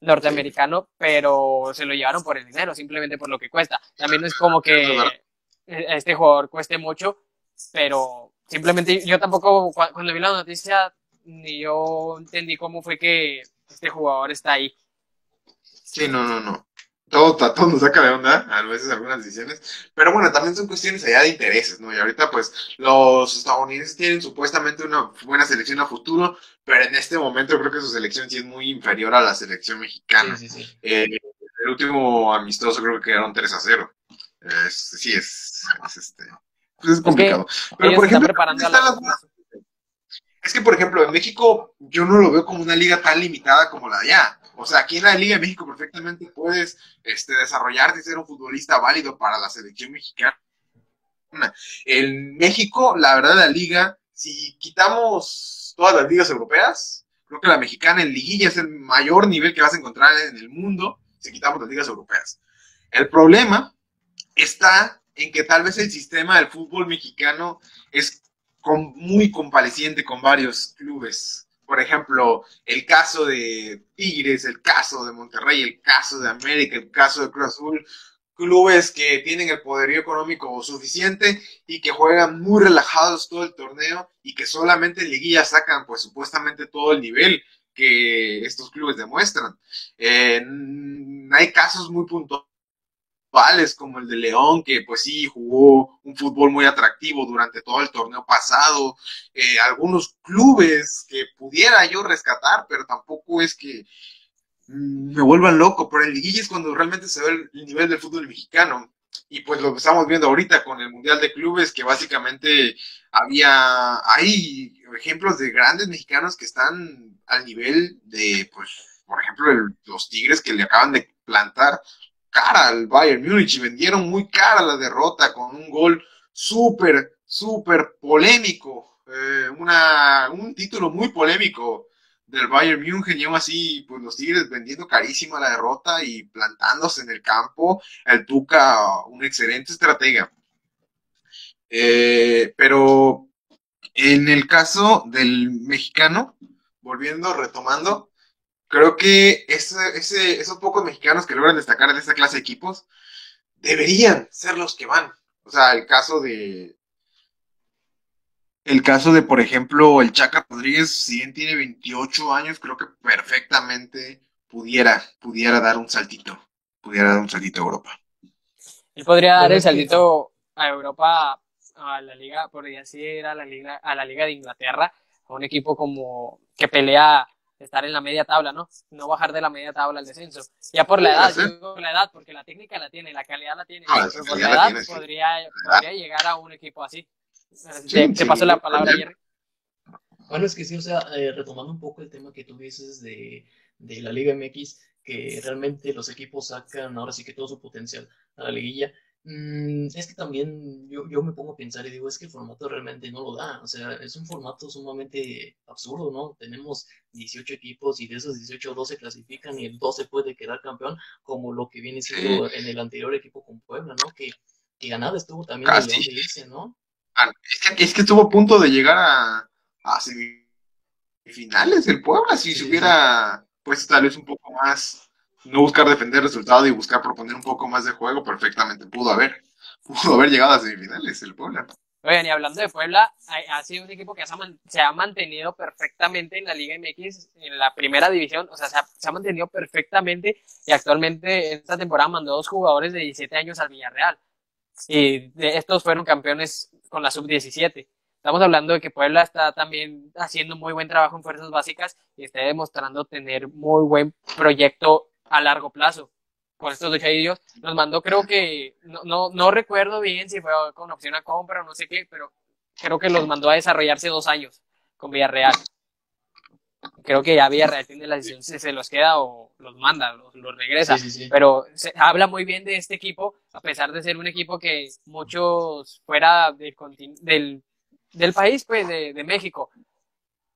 norteamericano, pero se lo llevaron por el dinero, simplemente por lo que cuesta. También no es como que este jugador cueste mucho, pero simplemente yo tampoco, cuando vi la noticia, ni yo entendí cómo fue que este jugador está ahí. Sí, no, no, no. Todo, todo nos saca de onda, a veces algunas decisiones, pero bueno, también son cuestiones allá de intereses, ¿no? Y ahorita pues los estadounidenses tienen supuestamente una buena selección a futuro, pero en este momento creo que su selección sí es muy inferior a la selección mexicana. Sí, sí, sí. Eh, el último amistoso creo que quedaron 3 a 0. sí, es, es, este, pues es complicado. pero por ejemplo, están las es que, por ejemplo, en México yo no lo veo como una liga tan limitada como la de allá. O sea, aquí en la Liga de México perfectamente puedes este, desarrollarte y ser un futbolista válido para la selección mexicana. En México, la verdad, la liga, si quitamos todas las ligas europeas, creo que la mexicana en liguilla es el mayor nivel que vas a encontrar en el mundo si quitamos las ligas europeas. El problema está en que tal vez el sistema del fútbol mexicano es muy compareciente con varios clubes. Por ejemplo, el caso de Tigres, el caso de Monterrey, el caso de América, el caso de Cruz Azul, clubes que tienen el poderío económico suficiente y que juegan muy relajados todo el torneo y que solamente en liguilla sacan pues supuestamente todo el nivel que estos clubes demuestran. hay casos muy puntuales como el de León, que pues sí jugó un fútbol muy atractivo durante todo el torneo pasado, eh, algunos clubes que pudiera yo rescatar, pero tampoco es que mm, me vuelvan loco, pero en liguilla es cuando realmente se ve el, nivel del fútbol mexicano. Y pues lo estamos viendo ahorita con el Mundial de Clubes, que básicamente había, hay ejemplos de grandes mexicanos que están al nivel de, pues, por ejemplo, los Tigres que le acaban de plantar cara al Bayern Múnich y vendieron muy cara la derrota con un gol súper, súper polémico eh, una, un título muy polémico del Bayern München y aún así, pues los Tigres vendiendo carísima la derrota y plantándose en el campo. El Tuca, un excelente estratega. Eh, pero en el caso del mexicano, volviendo, retomando, creo que ese, ese, esos pocos mexicanos que logran destacar en esta clase de equipos deberían ser los que van. O sea, el caso de, el caso de, por ejemplo, el Chaca Rodríguez, si bien tiene 28 años, creo que perfectamente pudiera, pudiera dar un saltito, pudiera dar un saltito a Europa. Él podría dar el saltito a Europa, a la liga, podría decir a la liga, a la liga de Inglaterra, a un equipo como que pelea estar en la media tabla, ¿no? No bajar de la media tabla al descenso. Ya por la edad, por la edad, porque la técnica la tiene, la calidad la tiene, ah, por la edad podría, podría llegar a un equipo así te, paso la palabra, Jerry. Bueno, es que sí, o sea, eh, retomando un poco el tema que tú dices de, de, la Liga MX, que realmente los equipos sacan ahora sí que todo su potencial a la liguilla. Mm, es que también yo, yo, me pongo a pensar y digo, es que el formato realmente no lo da. O sea, es un formato sumamente absurdo, ¿no? Tenemos 18 equipos y de esos 18, 12 clasifican y el 12 puede quedar campeón, como lo que viene siendo en el anterior equipo con Puebla, ¿no? Que, que ganado estuvo también León de irse, ¿no? Es que, estuvo a punto de llegar a, a semifinales el Puebla, si se hubiera pues tal vez un poco más, no buscar defender el resultado y buscar proponer un poco más de juego, perfectamente pudo haber, pudo haber llegado a semifinales el Puebla. Oigan, y hablando de Puebla, ha, sido un equipo que se ha, mantenido perfectamente en la Liga MX, en la primera división, o sea, se ha, mantenido perfectamente y actualmente en esta temporada mandó dos jugadores de 17 años al Villarreal. Y estos fueron campeones con la sub-17. Estamos hablando de que Puebla está también haciendo muy buen trabajo en fuerzas básicas y está demostrando tener muy buen proyecto a largo plazo. Con estos dos ellos nos mandó, creo que, no, no, no recuerdo bien si fue con opción a compra o no sé qué, pero creo que los mandó a desarrollarse dos años con Villarreal creo que ya Villarreal tiene la decisión si se los queda o los manda, los, regresa. Pero se habla muy bien de este equipo, a pesar de ser un equipo que muchos fuera del, del, del país, pues de, de, México,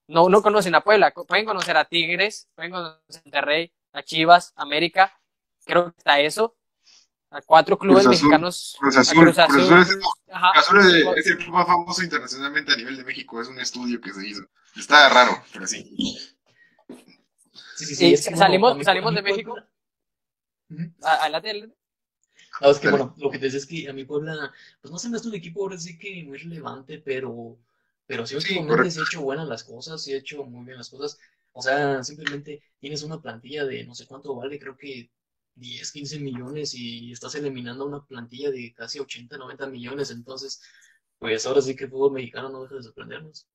no, no conocen a Puebla. Pueden conocer a Tigres, pueden conocer a Monterrey, a Chivas, América. Creo que está eso. A cuatro clubes mexicanos. Cruz Azul, es, el club más famoso internacionalmente a nivel de México. Es un estudio que se hizo. Está raro, pero sí. Sí, sí, sí. salimos, salimos de México. A, la tele. No, es que bueno, lo que te decía es que a mi Puebla, pues no se me hace un equipo ahora sí que muy relevante, pero, pero sí últimamente se ha hecho buenas las cosas, sí ha hecho muy bien las cosas. O sea, simplemente tienes una plantilla de no sé cuánto vale, creo que 10, 15 millones y estás eliminando una plantilla de casi 80, 90 millones. Entonces, pues ahora sí que el fútbol mexicano no deja de sorprendernos.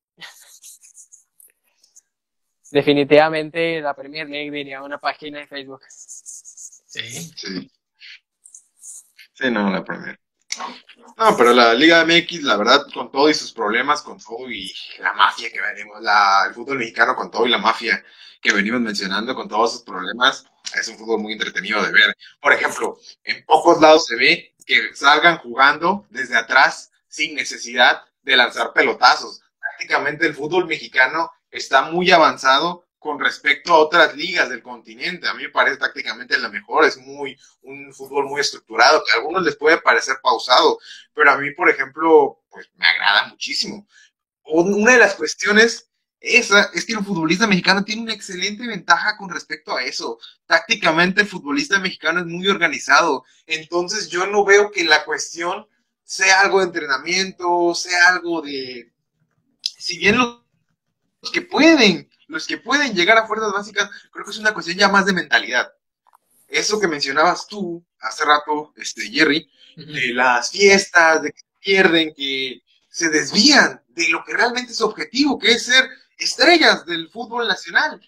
Definitivamente la Premier League diría una página de Facebook. Sí. Sí. Sí, no, la Premier. No, pero la Liga MX, la verdad, con todo y sus problemas, con todo y la mafia que venimos, la, el fútbol mexicano con todo y la mafia que venimos mencionando, con todos sus problemas, es un fútbol muy entretenido de ver. Por ejemplo, en pocos lados se ve que salgan jugando desde atrás sin necesidad de lanzar pelotazos. Prácticamente el fútbol mexicano está muy avanzado con respecto a otras ligas del continente. A mí me parece tácticamente la mejor, es muy un fútbol muy estructurado, que a algunos les puede parecer pausado, pero a mí, por ejemplo, pues me agrada muchísimo. Una de las cuestiones esa es que el futbolista mexicano tiene una excelente ventaja con respecto a eso. Tácticamente el futbolista mexicano es muy organizado, entonces yo no veo que la cuestión sea algo de entrenamiento, sea algo de... Si bien los que pueden, los que pueden llegar a fuerzas básicas, creo que es una cuestión ya más de mentalidad. Eso que mencionabas tú hace rato, este, Jerry, de las fiestas, de que pierden, que se desvían de lo que realmente es objetivo, que es ser estrellas del fútbol nacional.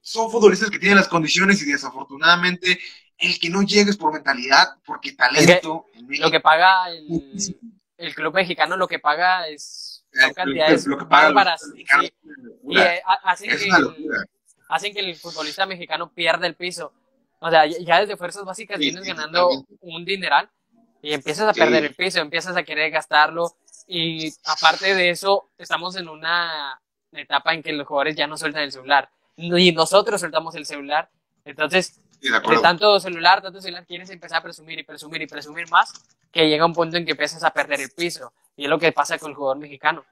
Son futbolistas que tienen las condiciones y desafortunadamente el que no llegue es por mentalidad, porque talento. lo que paga el, club mexicano, lo que paga es son cantidades lo que bárbaras. y eh, hacen, que el, hacen que el futbolista mexicano pierda el piso. O sea, ya desde fuerzas básicas vienes ganando un dineral y empiezas a perder el piso, empiezas a querer gastarlo Y aparte de eso, estamos en una etapa en que los jugadores ya no sueltan el celular. Y nosotros soltamos el celular. Entonces, de, tanto celular, tanto celular, quieres empezar a presumir y presumir y presumir más, que llega un punto en que empiezas a perder el piso. Y es lo que pasa con el jugador mexicano.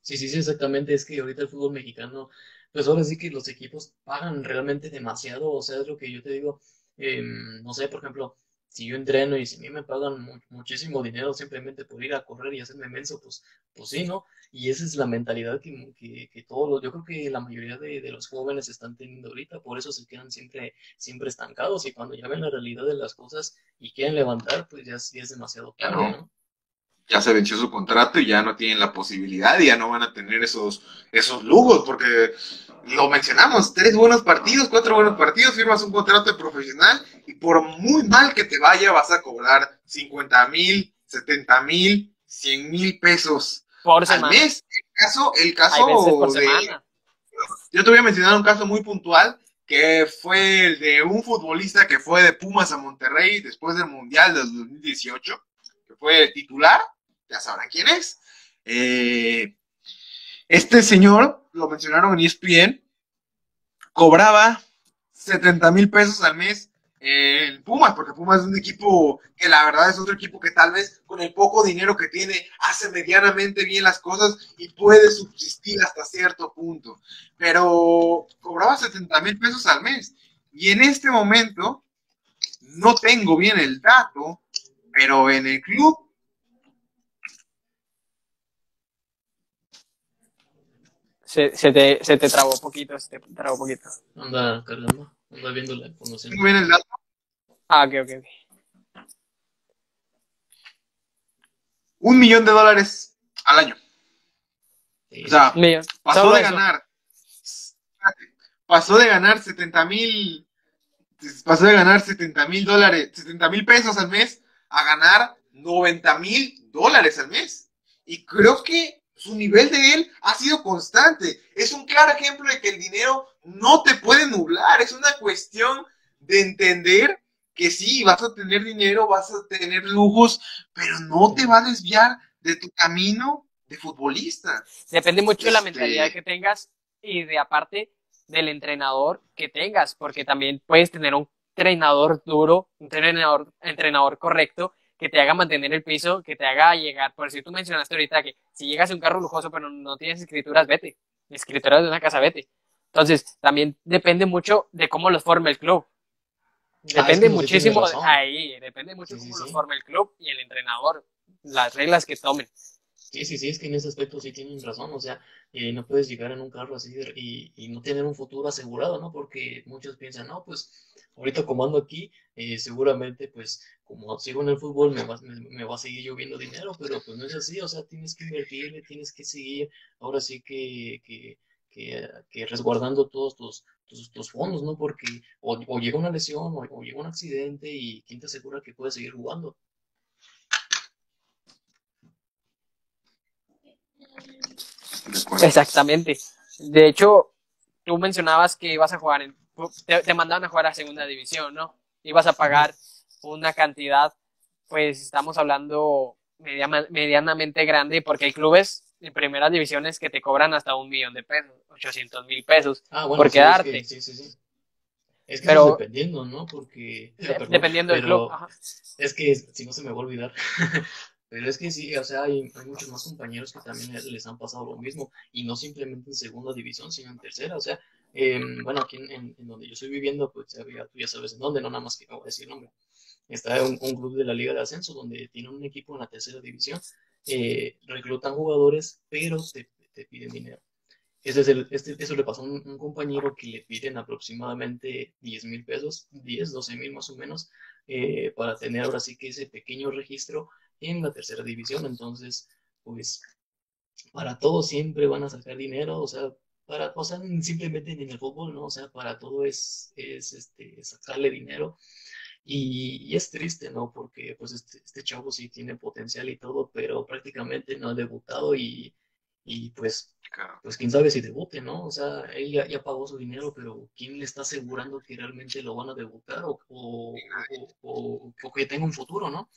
Sí, sí, sí, exactamente. Es que ahorita el fútbol mexicano, pues ahora sí que los equipos pagan realmente demasiado. O sea, es lo que yo te digo. Em, no sé, por ejemplo, si yo entreno y si a mí me pagan muchísimo dinero simplemente por ir a correr y hacerme menso, pues, pues sí, ¿no? Y esa es la mentalidad que, que, que todos los, yo creo que la mayoría de, de, los jóvenes están teniendo ahorita, por eso se quedan siempre, siempre estancados y cuando ya ven la realidad de las cosas y quieren levantar, pues ya, ya es demasiado tarde, ¿no? Ya se venció su contrato y ya no tienen la posibilidad y ya no van a tener esos, esos lujos, porque lo mencionamos, tres buenos partidos, cuatro buenos partidos, firmas un contrato de profesional y por muy mal que te vaya vas a cobrar 50 mil, 70 mil, 100 mil pesos por al mes. El caso, el caso de, Yo te voy a mencionar un caso muy puntual que fue el de un futbolista que fue de Pumas a Monterrey después del Mundial del 2018 fue titular, ya sabrán quién es. Eh, este señor, lo mencionaron en ESPN, cobraba 70 mil pesos al mes en Pumas, porque Pumas es un equipo que la verdad es otro equipo que tal vez con el poco dinero que tiene hace medianamente bien las cosas y puede subsistir hasta cierto punto. Pero cobraba 70 mil pesos al mes. Y en este momento, no tengo bien el dato, pero en el club se, se, te, se te trabó poquito, se te trabó poquito. Anda cargando, anda viendo la información. Muy bien el dato. Ah, ok, ok, ok. Un millón de dólares al año. O sea, pasó de ganar. Pasó de ganar 70 mil. Pasó de ganar 70 mil dólares, 70 mil pesos al mes a ganar 90 mil dólares al mes. Y creo que su nivel de él ha sido constante. Es un claro ejemplo de que el dinero no te puede nublar. Es una cuestión de entender que sí, vas a tener dinero, vas a tener lujos, pero no te va a desviar de tu camino de futbolista. Depende mucho de la este mentalidad que tengas y de aparte del entrenador que tengas, porque también puedes tener un entrenador duro, un entrenador, entrenador correcto, que te haga mantener el piso, que te haga llegar. Por si tú mencionaste ahorita que si llegas a un carro lujoso pero no tienes escrituras, vete. Escrituras de una casa, vete. Entonces, también depende mucho de cómo los forme el club. Ah, depende muchísimo ahí, depende mucho de cómo los forme el club y el entrenador, las reglas que tomen. Sí, sí, sí, es que en ese aspecto sí tienen razón, o sea, eh, no puedes llegar en un carro así y, y, no tener un futuro asegurado, ¿no? Porque muchos piensan, no, pues ahorita como ando aquí, eh, seguramente pues como sigo en el fútbol me va, me, va a seguir lloviendo dinero, pero pues no es así, o sea, tienes que invertirle, tienes que seguir, ahora sí que, que, que, resguardando todos tus, tus, fondos, ¿no? Porque o, llega una lesión o, o llega un accidente y quién te asegura que puedes seguir jugando. Exactamente. De hecho, tú mencionabas que ibas a jugar en, te, mandaban a jugar a segunda división, ¿no? Ibas a pagar una cantidad, pues estamos hablando medianamente grande, porque hay clubes en primeras divisiones que te cobran hasta un millón de pesos, 800 mil pesos ah, por quedarte. Es que, sí, sí, sí. Es que pero, dependiendo, ¿no? Porque. dependiendo del club. Es que, si no se me va a olvidar, Pero es que sí, o sea, hay, muchos más compañeros que también les han pasado lo mismo, y no simplemente en segunda división, sino en tercera. O sea, em, bueno, aquí en, donde yo estoy viviendo, pues tú ya sabes en dónde, no nada más que no voy a decir nombre. Está un, un, club de la Liga de Ascenso donde tiene un equipo en la tercera división, eh, reclutan jugadores, pero te, te piden dinero. Ese es el, este, eso le pasó a un, compañero que le piden aproximadamente 10 mil pesos, 10, 12 mil más o menos, eh, para tener ahora sí que ese pequeño registro en la tercera división. Entonces, pues para todo siempre van a sacar dinero, o sea, para, o sea, simplemente en el fútbol, ¿no? O sea, para todo es, es este, sacarle dinero. Y, es triste, ¿no? Porque pues este, este chavo sí tiene potencial y todo, pero prácticamente no ha debutado y, y pues, pues quién sabe si debute, ¿no? O sea, él ya, pagó su dinero, pero ¿quién le está asegurando que realmente lo van a debutar o, o, o, que tenga un futuro, ¿no?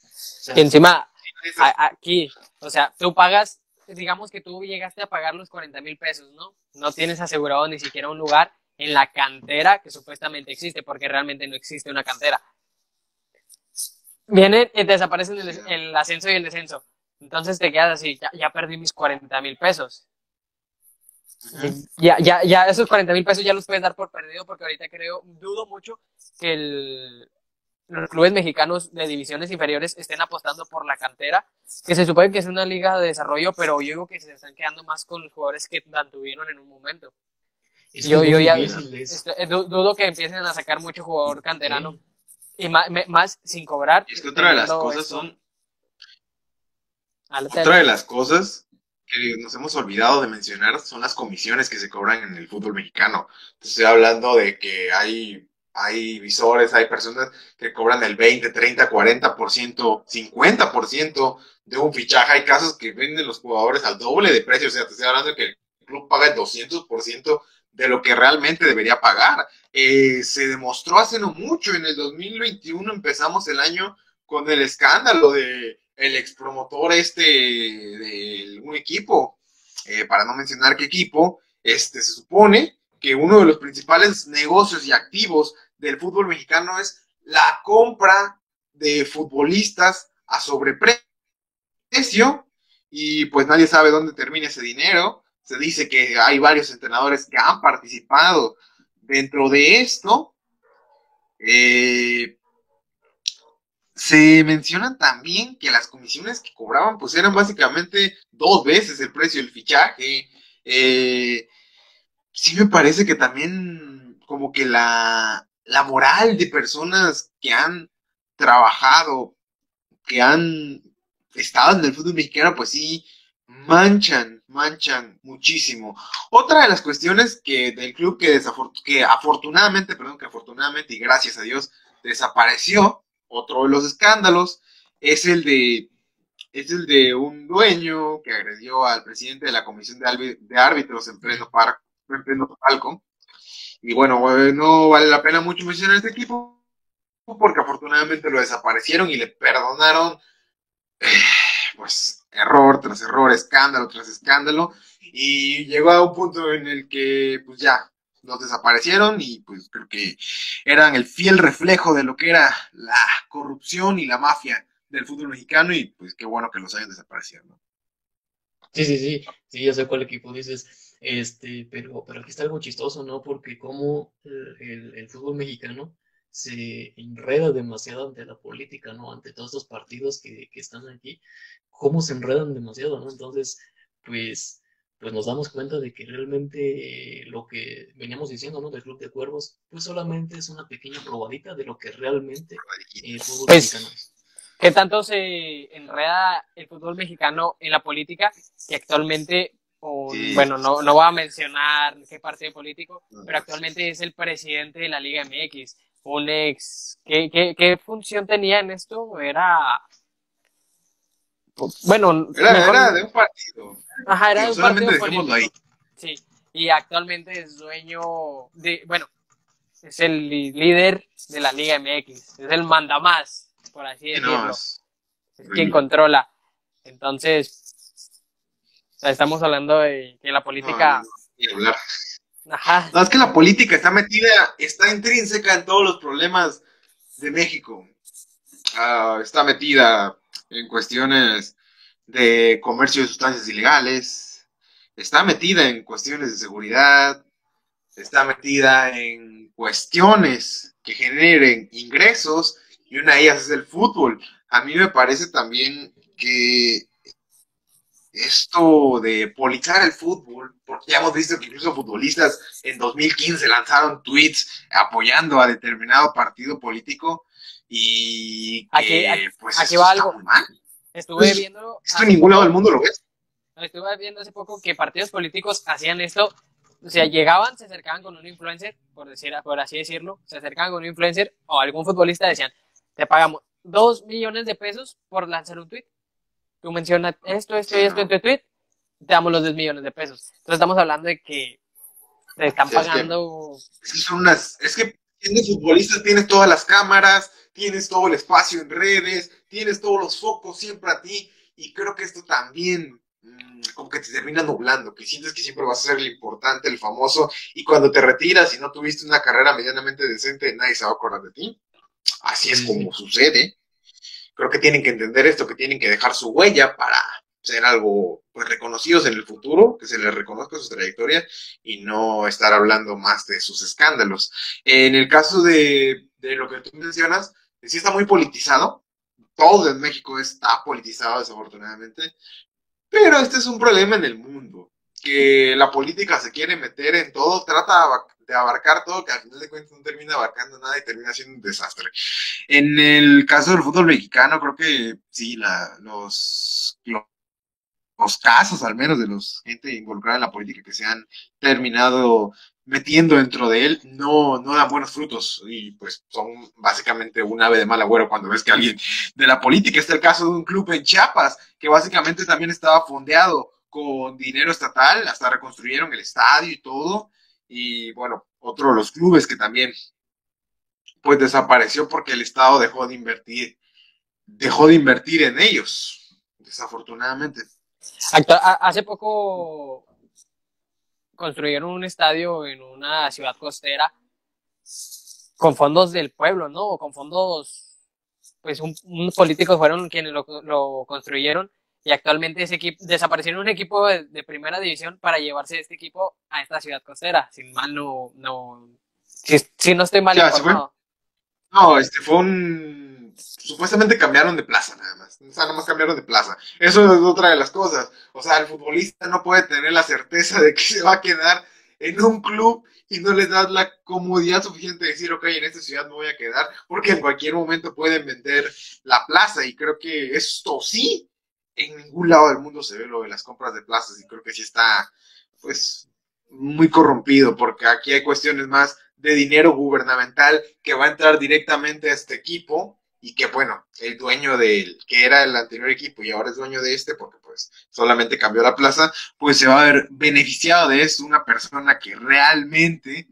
y encima, aquí, o sea, tú pagas, digamos que tú llegaste a pagar los 40 mil pesos, ¿no? No tienes asegurado ni siquiera un lugar en la cantera que supuestamente existe, porque realmente no existe una cantera. Vienen y desaparecen el ascenso y el descenso entonces te quedas así, ya, perdí mis 40 mil pesos. Ya, ya, ya esos 40 mil pesos ya los puedes dar por perdido porque ahorita creo, dudo mucho que el, los clubes mexicanos de divisiones inferiores estén apostando por la cantera, que se supone que es una liga de desarrollo, pero yo digo que se están quedando más con los jugadores que tuvieron en un momento. yo, yo ya este, dudo que empiecen a sacar mucho jugador canterano y más, más, sin cobrar. Es que otra de las cosas son otra de las cosas que nos hemos olvidado de mencionar son las comisiones que se cobran en el fútbol mexicano. Estoy hablando de que hay, hay visores, hay personas que cobran el 20, 30, 40%, 50% de un fichaje. Hay casos que venden los jugadores al doble de precio. O sea, te estoy hablando de que el club paga el 200% de lo que realmente debería pagar. Eh, se demostró hace no mucho, en el 2021 empezamos el año con el escándalo de el ex promotor este de un equipo, eh, para no mencionar qué equipo, este se supone que uno de los principales negocios y activos del fútbol mexicano es la compra de futbolistas a sobreprecio y pues nadie sabe dónde termina ese dinero. Se dice que hay varios entrenadores que han participado dentro de esto. Eh, se mencionan también que las comisiones que cobraban pues eran básicamente dos veces el precio del fichaje. Eh, sí me parece que también como que la, la moral de personas que han trabajado, que han estado en el fútbol mexicano, pues sí, manchan, manchan muchísimo. Otra de las cuestiones que del club que, que afortunadamente, perdón, que afortunadamente y gracias a Dios desapareció, otro de los escándalos es el de es el de un dueño que agredió al presidente de la comisión de, árbitros en pleno, par, palco. Y bueno, eh, no vale la pena mucho mencionar este equipo porque afortunadamente lo desaparecieron y le perdonaron, eh, pues, error tras error, escándalo tras escándalo. Y llegó a un punto en el que, pues ya, los desaparecieron y pues creo que eran el fiel reflejo de lo que era la corrupción y la mafia del fútbol mexicano y pues qué bueno que los hayan desaparecido, ¿no? Sí, sí, sí, sí, ya sé cuál equipo dices, este, pero, pero aquí está algo chistoso, ¿no? Porque como el, el fútbol mexicano se enreda demasiado ante la política, ¿no? Ante todos estos partidos que, que están aquí, cómo se enredan demasiado, ¿no? Entonces, pues pues nos damos cuenta de que realmente eh, lo que veníamos diciendo, ¿no? Del Club de Cuervos, pues solamente es una pequeña probadita de lo que realmente el fútbol pues, mexicano es. ¿Qué tanto se enreda el fútbol mexicano en la política que actualmente, bueno, no, no voy a mencionar qué partido político, pero actualmente es el presidente de la Liga MX, un ex, ¿qué, qué, qué función tenía en esto? Era bueno, era, de un partido. Ajá, era de un partido Ahí. Sí, y actualmente es dueño de, bueno, es el líder de la Liga MX, es el mandamás, por así decirlo. es, quien controla. Entonces, estamos hablando de que la política... Ajá. No, es que la política está metida, está intrínseca en todos los problemas de México. Ah, está metida en cuestiones de comercio de sustancias ilegales, está metida en cuestiones de seguridad, está metida en cuestiones que generen ingresos y una de ellas es el fútbol. A mí me parece también que esto de politizar el fútbol, porque ya hemos visto que incluso futbolistas en 2015 lanzaron tweets apoyando a determinado partido político y que, aquí, pues aquí va algo. Estuve pues, viendo. Esto en ningún lado del mundo lo ves. Estuve viendo hace poco que partidos políticos hacían esto. O sea, llegaban, se acercaban con un influencer, por, decir, por así decirlo, se acercaban con un influencer o algún futbolista, decían, te pagamos dos millones de pesos por lanzar un tweet. Tú mencionas esto, esto y esto en tu tweet te damos los 10 millones de pesos. Entonces estamos hablando de que te están pagando... Es que, son unas, es que siendo futbolista tienes todas las cámaras, tienes todo el espacio en redes, tienes todos los focos siempre a ti, y creo que esto también mm, como que te termina nublando, que sientes que siempre vas a ser el importante, el famoso, y cuando te retiras y no tuviste una carrera medianamente decente, nadie se va a acordar de ti. Así es como sucede. Creo que tienen que entender esto, que tienen que dejar su huella para ser algo pues reconocidos en el futuro, que se les reconozca su trayectoria y no estar hablando más de sus escándalos. En el caso de, de lo que tú mencionas, sí está muy politizado, todo en México está politizado desafortunadamente, pero este es un problema en el mundo, que la política se quiere meter en todo, trata de abarcar todo, que al final de cuentas no termina abarcando nada y termina siendo un desastre. En el caso del fútbol mexicano, creo que sí, la, los, los casos, al menos, de los gente involucrada en la política que se han terminado metiendo dentro de él, no, no dan buenos frutos y pues son básicamente un ave de mal agüero cuando ves que alguien de la política, está el caso de un club en Chiapas, que básicamente también estaba fondeado con dinero estatal, hasta reconstruyeron el estadio y todo, y bueno, otro de los clubes que también pues desapareció porque el Estado dejó de invertir, dejó de invertir en ellos, desafortunadamente. Hace poco construyeron un estadio en una ciudad costera con fondos del pueblo, ¿no? Con fondos, pues un, políticos fueron quienes lo, construyeron y actualmente ese equipo, desaparecieron un equipo de, primera división para llevarse este equipo a esta ciudad costera, sin mal no, no, si, no estoy mal informado. No, este fue un supuestamente cambiaron de plaza nada más. O sea, nada más cambiaron de plaza. Eso es otra de las cosas. O sea, el futbolista no puede tener la certeza de que se va a quedar en un club y no les das la comodidad suficiente de decir, ok, en esta ciudad me voy a quedar, porque en cualquier momento pueden vender la plaza. Y creo que esto sí, en ningún lado del mundo se ve lo de las compras de plazas y creo que sí está, pues, muy corrompido, porque aquí hay cuestiones más de dinero gubernamental que va a entrar directamente a este equipo y que bueno, el dueño del que era el anterior equipo y ahora es dueño de este porque pues solamente cambió la plaza, pues se va a ver beneficiado de esto una persona que realmente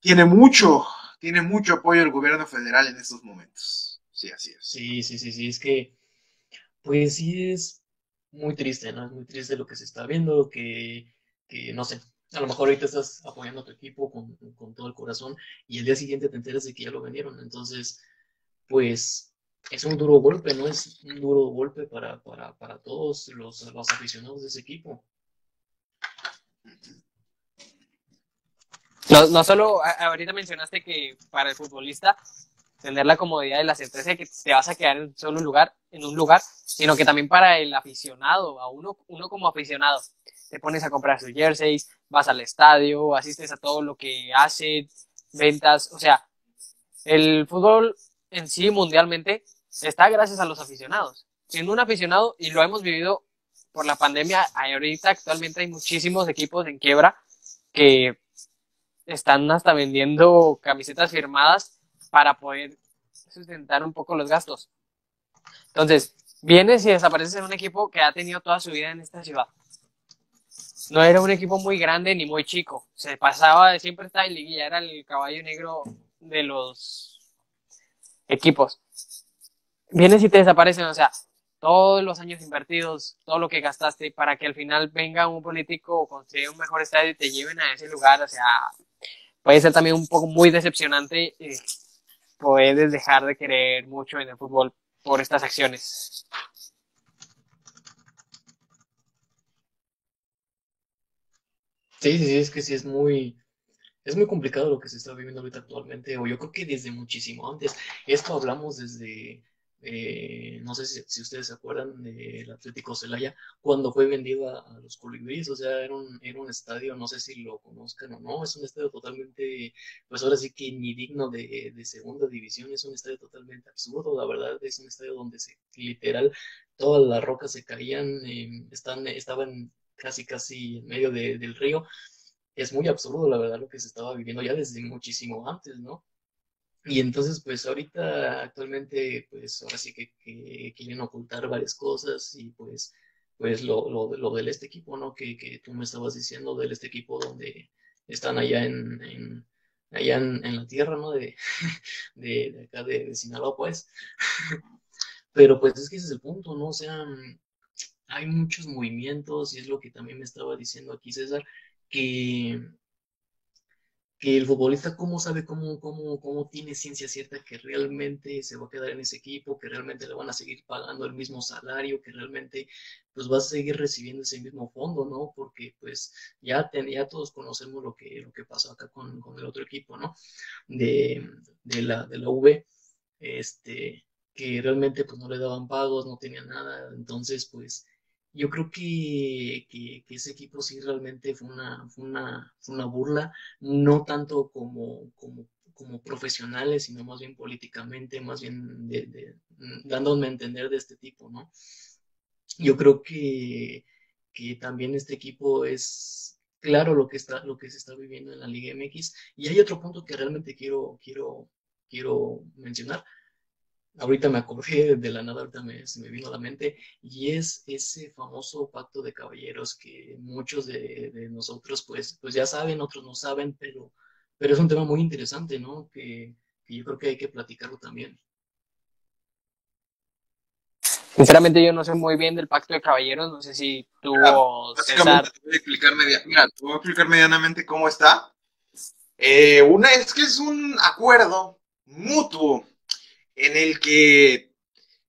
tiene mucho, tiene mucho apoyo del gobierno federal en estos momentos. Sí, así es. Sí, sí, sí, sí, es que pues sí es muy triste, ¿no? Es muy triste lo que se está viendo, que, que no sé, a lo mejor ahorita estás apoyando a tu equipo con, con, todo el corazón y el día siguiente te enteras de que ya lo vendieron. Entonces, pues es un duro golpe, ¿no? Es un duro golpe para, para, todos los, los aficionados de ese equipo. No, no solo, ahorita mencionaste que para el futbolista tener la comodidad y la certeza de que te vas a quedar en solo un lugar, en un lugar, sino que también para el aficionado, a uno, uno como aficionado, te pones a comprar sus jerseys, vas al estadio, asistes a todo lo que hace, ventas, o sea, el fútbol en sí mundialmente está gracias a los aficionados. Siendo un aficionado, y lo hemos vivido por la pandemia, ahorita actualmente hay muchísimos equipos en quiebra que están hasta vendiendo camisetas firmadas para poder sustentar un poco los gastos. Entonces, vienes y desapareces en un equipo que ha tenido toda su vida en esta ciudad. No era un equipo muy grande ni muy chico. Se pasaba, siempre estaba en liguilla, era el caballo negro de los equipos. Vienes y te desaparecen, o sea, todos los años invertidos, todo lo que gastaste para que al final venga un político o construya un mejor estadio y te lleven a ese lugar, o sea, puede ser también un poco muy decepcionante. Eh, puedes dejar de querer mucho en el fútbol por estas acciones. Sí, sí, es que sí es muy, es muy complicado lo que se está viviendo ahorita actualmente, o yo creo que desde muchísimo antes. Esto hablamos desde, eh, no sé si, ustedes se acuerdan del Atlético Celaya, cuando fue vendido a, los colibríes, o sea, era un, era un estadio, no sé si lo conozcan o no, es un estadio totalmente, pues ahora sí que ni digno de, segunda división, es un estadio totalmente absurdo, la verdad, es un estadio donde se, literal, todas las rocas se caían, eh, están, estaban casi, casi en medio del río es muy absurdo, la verdad, lo que se estaba viviendo ya desde muchísimo antes, ¿no? Y entonces, pues ahorita, actualmente, pues ahora sí que, quieren ocultar varias cosas y pues pues lo, lo, del este equipo, ¿no? Que, que, tú me estabas diciendo del este equipo donde están allá en, allá en, en, la tierra, ¿no? De, de, acá de, de, Sinaloa, pues. Pero pues es que ese es el punto, ¿no? O sea, hay muchos movimientos y es lo que también me estaba diciendo aquí César, que el futbolista cómo sabe cómo, cómo, cómo tiene ciencia cierta que realmente se va a quedar en ese equipo, que realmente le van a seguir pagando el mismo salario, que realmente pues va a seguir recibiendo ese mismo fondo, ¿no? Porque pues ya, ya todos conocemos lo que, lo que pasó acá con, con el otro equipo, ¿no? De, de, la, de la V, este, que realmente pues no le daban pagos, no tenía nada, entonces pues yo creo que, que, ese equipo sí realmente fue una, fue una, fue una burla, no tanto como, como, como, profesionales, sino más bien políticamente, más bien de, de, dándome a entender de este tipo, ¿no? Yo creo que, que también este equipo es claro lo que, está, lo que se está viviendo en la Liga MX. Y hay otro punto que realmente quiero, quiero, quiero mencionar ahorita me acordé de la nada, ahorita me, se me vino a la mente, y es ese famoso pacto de caballeros que muchos de, de, nosotros pues, pues ya saben, otros no saben, pero, pero es un tema muy interesante, ¿no? Que, que yo creo que hay que platicarlo también. Sinceramente yo no sé muy bien del pacto de caballeros, no sé si tú o César... Te voy, a explicar media... Mira, te voy a explicar medianamente cómo está. Eh, una es que es un acuerdo mutuo en el que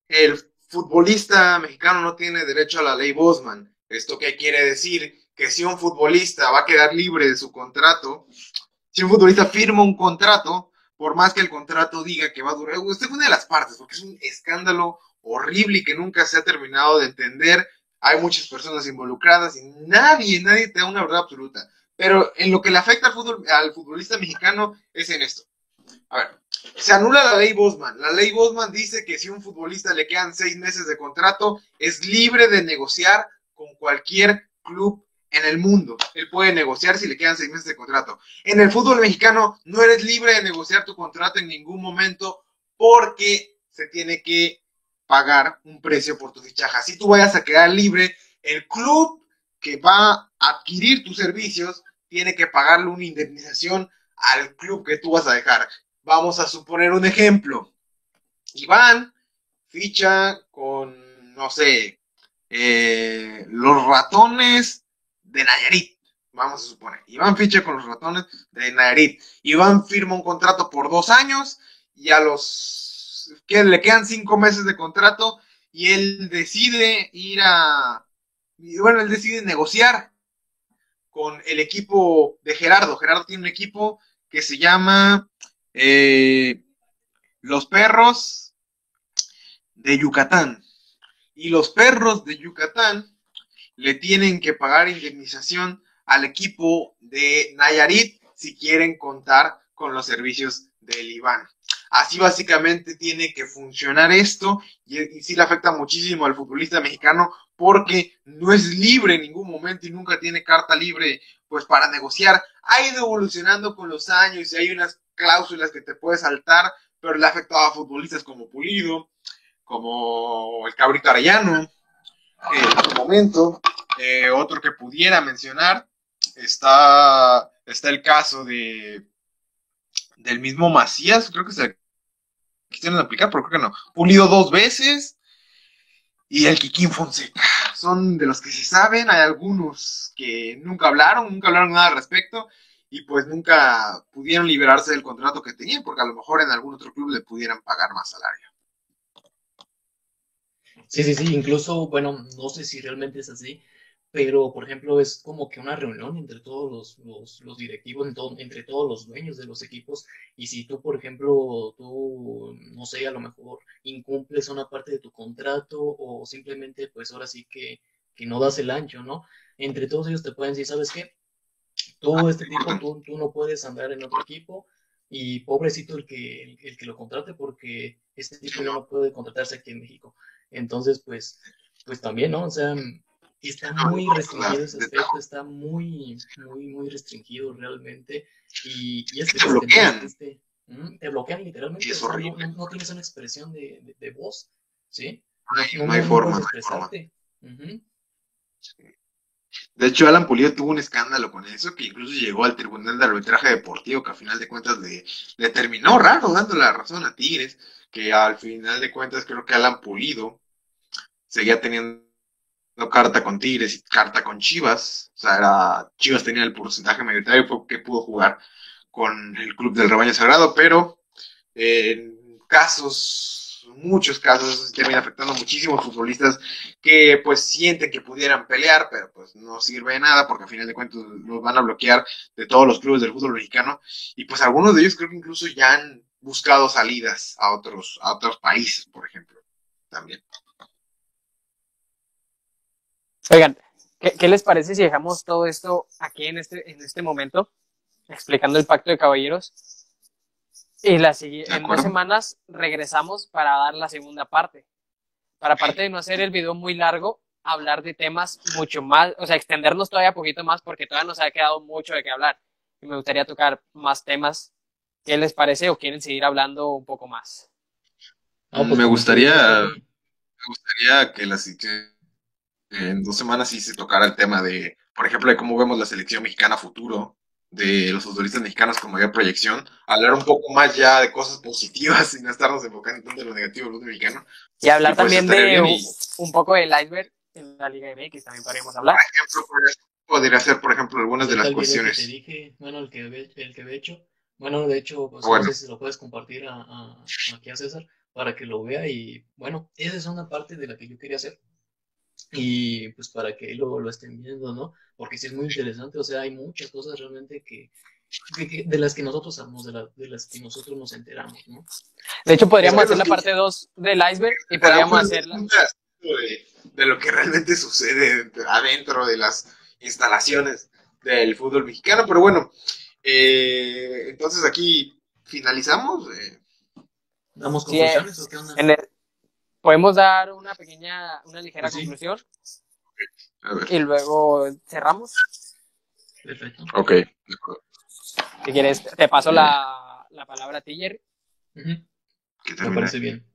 el futbolista mexicano no tiene derecho a la ley Bosman. ¿Esto qué quiere decir? Que si un futbolista va a quedar libre de su contrato, si un futbolista firma un contrato, por más que el contrato diga que va a durar, usted es una de las partes, porque es un escándalo horrible y que nunca se ha terminado de entender. Hay muchas personas involucradas y nadie, nadie te da una verdad absoluta. Pero en lo que le afecta al, al futbolista mexicano es en esto. A ver, se anula la ley Bosman. La ley Bosman dice que si un futbolista le quedan seis meses de contrato, es libre de negociar con cualquier club en el mundo. Él puede negociar si le quedan seis meses de contrato. En el fútbol mexicano no eres libre de negociar tu contrato en ningún momento porque se tiene que pagar un precio por tu fichaje. Si tú vayas a quedar libre, el club que va a adquirir tus servicios tiene que pagarle una indemnización al club que tú vas a dejar. Vamos a suponer un ejemplo. Iván ficha con, no sé, eh, los ratones de Nayarit. Vamos a suponer. Iván ficha con los ratones de Nayarit. Iván firma un contrato por dos años y a los que le quedan cinco meses de contrato y él decide ir a, bueno, él decide negociar con el equipo de Gerardo. Gerardo tiene un equipo que se llama eh, los perros de Yucatán. Y los perros de Yucatán le tienen que pagar indemnización al equipo de Nayarit si quieren contar con los servicios del Iván. Así básicamente tiene que funcionar esto y, y sí le afecta muchísimo al futbolista mexicano porque no es libre en ningún momento y nunca tiene carta libre pues para negociar. Ha ido evolucionando con los años y hay unas cláusulas que te puedes saltar, pero le ha afectado a futbolistas como Pulido, como el Cabrito Arellano, en su momento. Eh, otro que pudiera mencionar, está, está el caso de del mismo Macías, creo que se quisieron aplicar, pero creo que no. Pulido dos veces y el Kikín Fonseca. Son de los que se saben, hay algunos que nunca hablaron, nunca hablaron nada al respecto, y pues nunca pudieron liberarse del contrato que tenían, porque a lo mejor en algún otro club le pudieran pagar más salario. Sí, sí, sí, incluso, bueno, no sé si realmente es así, pero por ejemplo es como que una reunión entre todos los, los, directivos, entre todos los dueños de los equipos, y si tú, por ejemplo, tú, no sé, a lo mejor incumples una parte de tu contrato o simplemente pues ahora sí que, que no das el ancho, ¿no? Entre todos ellos te pueden decir, ¿sabes qué? Tú, este tipo, tú, tú, no puedes andar en otro equipo y pobrecito el que, el, que lo contrate porque este tipo ya no puede contratarse aquí en México. Entonces, pues, pues también, ¿no? O sea, está muy restringido ese aspecto, está muy, muy, muy restringido realmente. Y, y es que te bloquean. Este, te bloquean literalmente. es horrible. No, tienes una expresión de, de, de voz, ¿sí? No, no, hay forma. expresarte. Uh -huh. De hecho, Alan Pulido tuvo un escándalo con eso, que incluso llegó al Tribunal de Arbitraje Deportivo, que a final de cuentas le, le terminó raro dando la razón a Tigres, que al final de cuentas creo que Alan Pulido seguía teniendo carta con Tigres y carta con Chivas. O sea, era, Chivas tenía el porcentaje mayoritario que pudo jugar con el Club del Rebaño Sagrado, pero en casos, muchos casos, termina afectando a muchísimos futbolistas que pues sienten que pudieran pelear, pero pues no sirve de nada porque al final de cuentas los van a bloquear de todos los clubes del fútbol mexicano y pues algunos de ellos creo que incluso ya han buscado salidas a otros, a otros países, por ejemplo, también. Oigan, ¿qué, les parece si dejamos todo esto aquí en este, en este momento, explicando el pacto de caballeros? Y la, en dos semanas regresamos para dar la segunda parte. Para aparte de no hacer el video muy largo, hablar de temas mucho más, o sea, extendernos todavía un poquito más porque todavía nos ha quedado mucho de qué hablar. Y me gustaría tocar más temas. ¿Qué les parece o quieren seguir hablando un poco más? Pues me gustaría, me gustaría que la, en dos semanas sí se tocará el tema de, por ejemplo, de cómo vemos la selección mexicana futuro, de los futbolistas mexicanos con mayor proyección, hablar un poco más ya de cosas positivas y no estarnos enfocando tanto en lo negativo del fútbol mexicano. Y hablar pues, también de un, poco del iceberg en la Liga MX, también podríamos hablar. Por ejemplo, podría ser, por ejemplo, algunas de las cuestiones. Que te dije, bueno, el que, el que he hecho, bueno, de hecho, pues no sé si lo puedes compartir a, a, aquí a César para que lo vea y bueno, esa es una parte de la que yo quería hacer y pues para que lo, lo estén viendo, ¿no? Porque sí es muy interesante, o sea, hay muchas cosas realmente que, de, las que nosotros sabemos, de, de, las que nosotros nos enteramos, ¿no? De hecho, podríamos hacer la parte 2 del iceberg y podríamos hacerla... De, de lo que realmente sucede adentro de las instalaciones del fútbol mexicano, pero bueno, eh, entonces aquí finalizamos. Eh. ¿Damos conclusiones o qué onda? En el, podemos dar una pequeña, una ligera conclusión y luego cerramos. Perfecto. Ok. Si quieres, te paso la, la palabra a ti, Jerry. Me parece bien.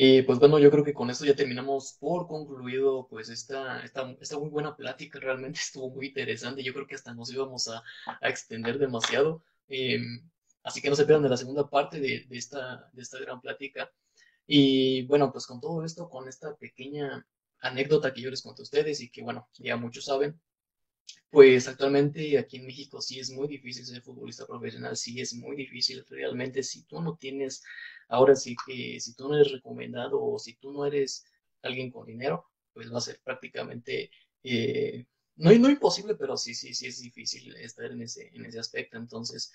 Y pues bueno, yo creo que con esto ya terminamos por concluido pues esta, esta, esta muy buena plática, realmente estuvo muy interesante, yo creo que hasta nos íbamos a, a extender demasiado, em, así que no se pierdan de la segunda parte de, de, esta, de esta gran plática. Y bueno, pues con todo esto, con esta pequeña anécdota que yo les conté a ustedes y que bueno, ya muchos saben, pues actualmente aquí en México sí es muy difícil ser futbolista profesional, sí es muy difícil realmente si tú no tienes, ahora sí que si tú no eres recomendado o si tú no eres alguien con dinero, pues va a ser prácticamente, eh, no, no imposible, pero sí, sí, sí es difícil estar en ese, en ese aspecto. Entonces,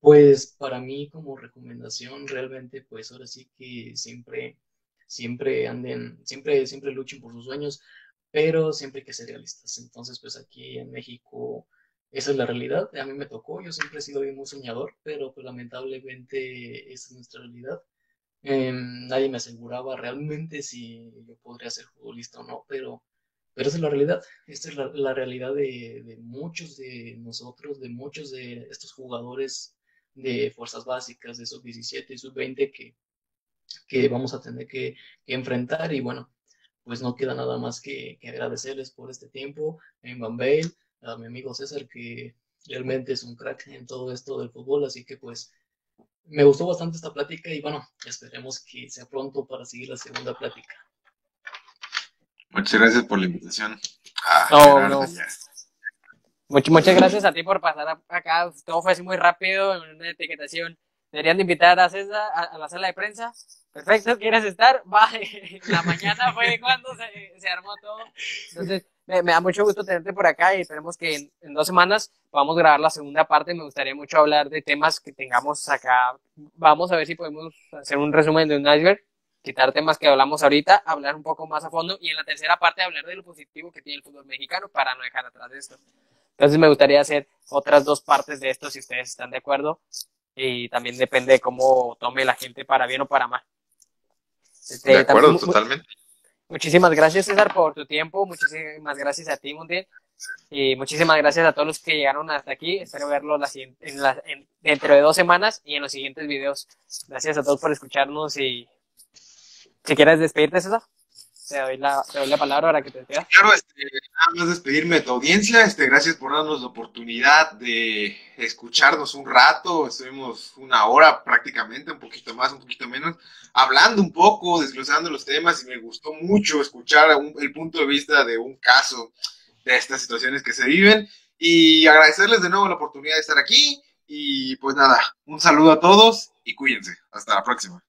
pues para mí como recomendación realmente pues ahora sí que siempre, siempre anden, siempre, siempre luchen por sus sueños, pero siempre hay que ser realistas. Entonces pues aquí en México esa es la realidad. A mí me tocó, yo siempre he sido muy soñador, pero pues lamentablemente esa es nuestra realidad. Em, nadie me aseguraba realmente si yo podría ser futbolista o no, pero, pero esa es la realidad. Esta es la, la realidad de, de, muchos de nosotros, de muchos de estos jugadores de fuerzas básicas, de sub 17 y sub 20 que, que vamos a tener que, enfrentar. Y bueno, pues no queda nada más que, agradecerles por este tiempo en Van Bale, a mi amigo César, que realmente es un crack en todo esto del fútbol, así que pues me gustó bastante esta plática y bueno, esperemos que sea pronto para seguir la segunda plática. Muchas gracias por la invitación. Ah, muchas gracias a ti por pasar acá. Todo fue así muy rápido en una etiquetación. Deberían de invitar a César a, la sala de prensa. Perfecto, ¿quieres estar? Va. La mañana fue cuando se, armó todo. Entonces, me, da mucho gusto tenerte por acá y esperemos que en, dos semanas podamos grabar la segunda parte. Me gustaría mucho hablar de temas que tengamos acá. Vamos a ver si podemos hacer un resumen de un iceberg quitar temas que hablamos ahorita, hablar un poco más a fondo y en la tercera parte hablar de lo positivo que tiene el fútbol mexicano para no dejar atrás de esto. Entonces me gustaría hacer otras dos partes de esto si ustedes están de acuerdo. Y también depende de cómo tome la gente para bien o para mal. Este, de acuerdo, totalmente. Muchísimas gracias, César, por tu tiempo. Muchísimas gracias a ti, Mundial. Y muchísimas gracias a todos los que llegaron hasta aquí. Espero verlo en dentro de dos semanas y en los siguientes videos. Gracias a todos por escucharnos y si quieres despedirte, César. Te doy la, te doy la palabra para que te despidas. Claro, este, nada más despedirme de tu audiencia. Este, gracias por darnos la oportunidad de escucharnos un rato. Estuvimos una hora prácticamente, un poquito más, un poquito menos, hablando un poco, desglosando los temas y me gustó mucho escuchar el punto de vista de un caso de estas situaciones que se viven y agradecerles de nuevo la oportunidad de estar aquí. Y pues nada, un saludo a todos y cuídense. Hasta la próxima.